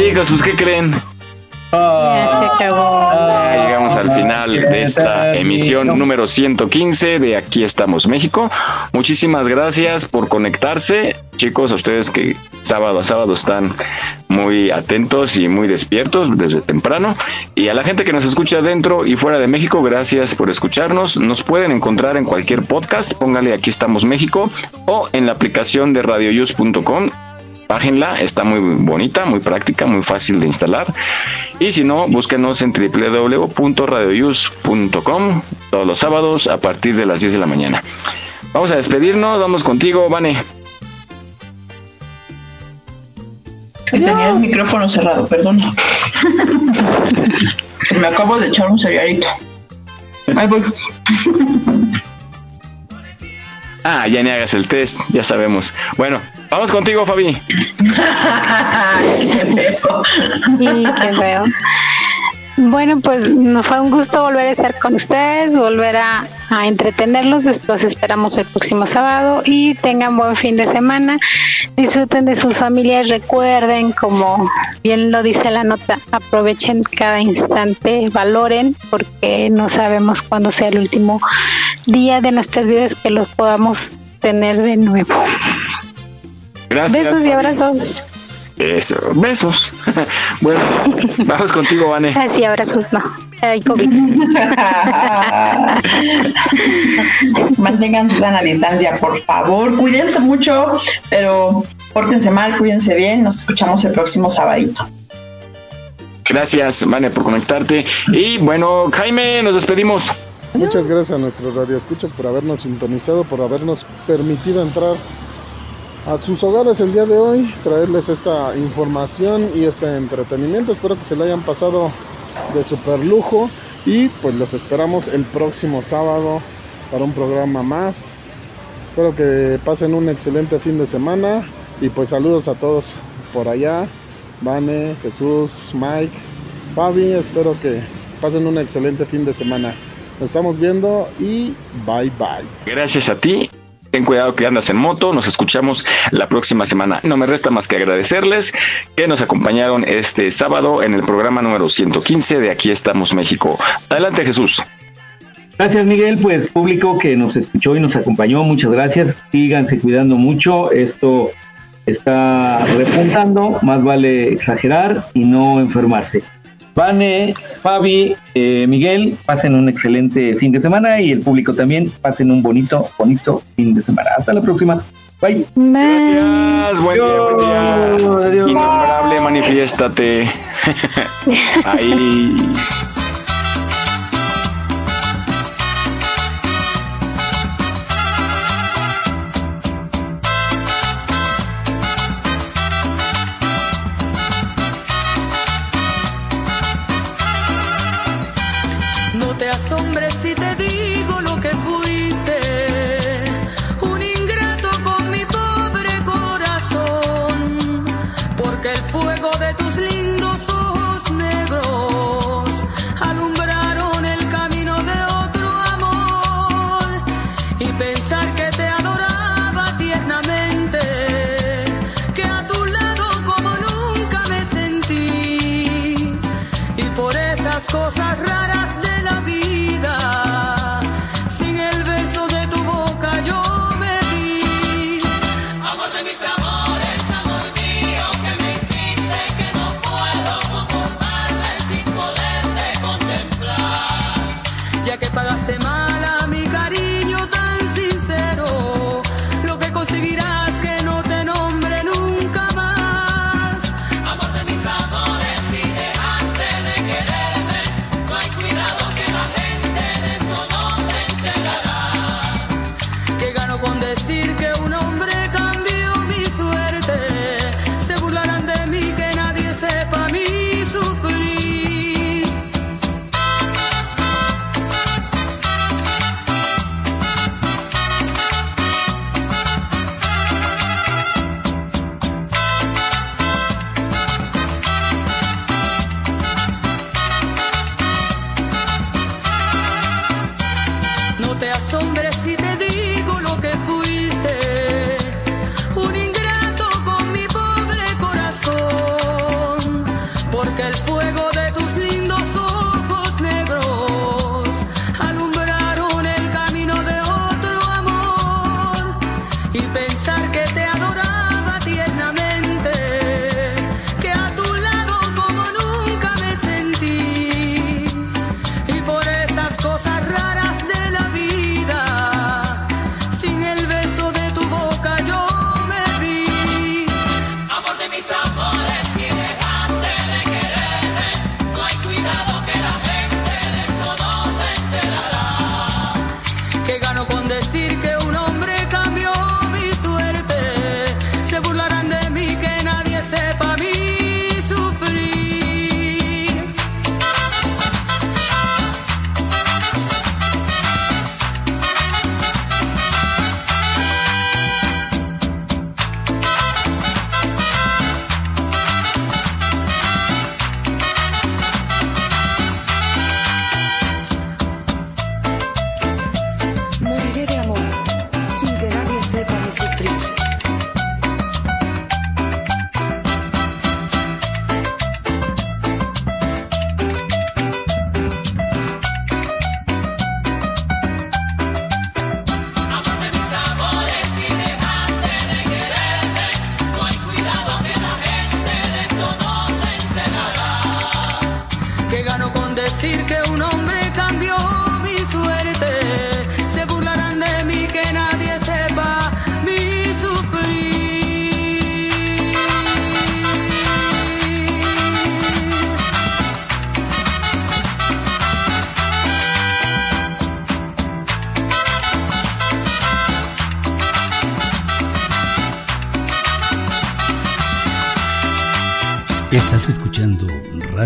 Chicos, pues ¿qué creen? Ya se acabó. Ya llegamos al final de esta emisión número 115 de Aquí estamos México. Muchísimas gracias por conectarse, chicos, a ustedes que sábado a sábado están muy atentos y muy despiertos desde temprano. Y a la gente que nos escucha dentro y fuera de México, gracias por escucharnos. Nos pueden encontrar en cualquier podcast, póngale Aquí estamos México o en la aplicación de radioyus.com Bájenla, está muy bonita, muy práctica, muy fácil de instalar. Y si no, búsquenos en www.radioyus.com todos los sábados a partir de las 10 de la mañana. Vamos a despedirnos, vamos contigo, Vane. Es que tenía el micrófono cerrado, perdón. *laughs* Me acabo de echar un cerealito. Ahí voy. Ah, ya ni hagas el test, ya sabemos. Bueno, vamos contigo, Fabi. *laughs* Sí, qué feo. Bueno, pues nos fue un gusto volver a estar con ustedes, volver a, entretenerlos. Los esperamos el próximo sábado y tengan buen fin de semana. Disfruten de sus familias, recuerden, como bien lo dice la nota, aprovechen cada instante, valoren, porque no sabemos cuándo sea el último día de nuestras vidas que los podamos tener de nuevo. Gracias. Besos y abrazos. Eso, besos. *laughs* bueno, *laughs* vamos contigo, Vane. Así, abrazos, no. Ay, COVID. *laughs* Mantengan su sana distancia, por favor. Cuídense mucho, pero pórtense mal, cuídense bien. Nos escuchamos el próximo sabadito. Gracias, Vane, por conectarte. Y bueno, Jaime, nos despedimos. Muchas gracias a nuestros radioescuchas por habernos sintonizado, por habernos permitido entrar a sus hogares el día de hoy, traerles esta información y este entretenimiento. Espero que se lo hayan pasado de super lujo y pues los esperamos el próximo sábado para un programa más. Espero que pasen un excelente fin de semana y pues saludos a todos por allá. Vane, Jesús, Mike, Fabi, espero que pasen un excelente fin de semana. Nos estamos viendo y bye bye. Gracias a ti. Ten cuidado que andas en moto. Nos escuchamos la próxima semana. No me resta más que agradecerles que nos acompañaron este sábado en el programa número 115 de Aquí estamos México. Adelante, Jesús. Gracias Miguel, pues público que nos escuchó y nos acompañó, muchas gracias. Síganse cuidando mucho, esto está repuntando, más vale exagerar y no enfermarse. Vane, Fabi, eh, Miguel, pasen un excelente fin de semana y el público también, pasen un bonito, bonito fin de semana. Hasta la próxima. Bye. Gracias, buen día, buen día. Innombrable, manifiéstate. *laughs* Ahí.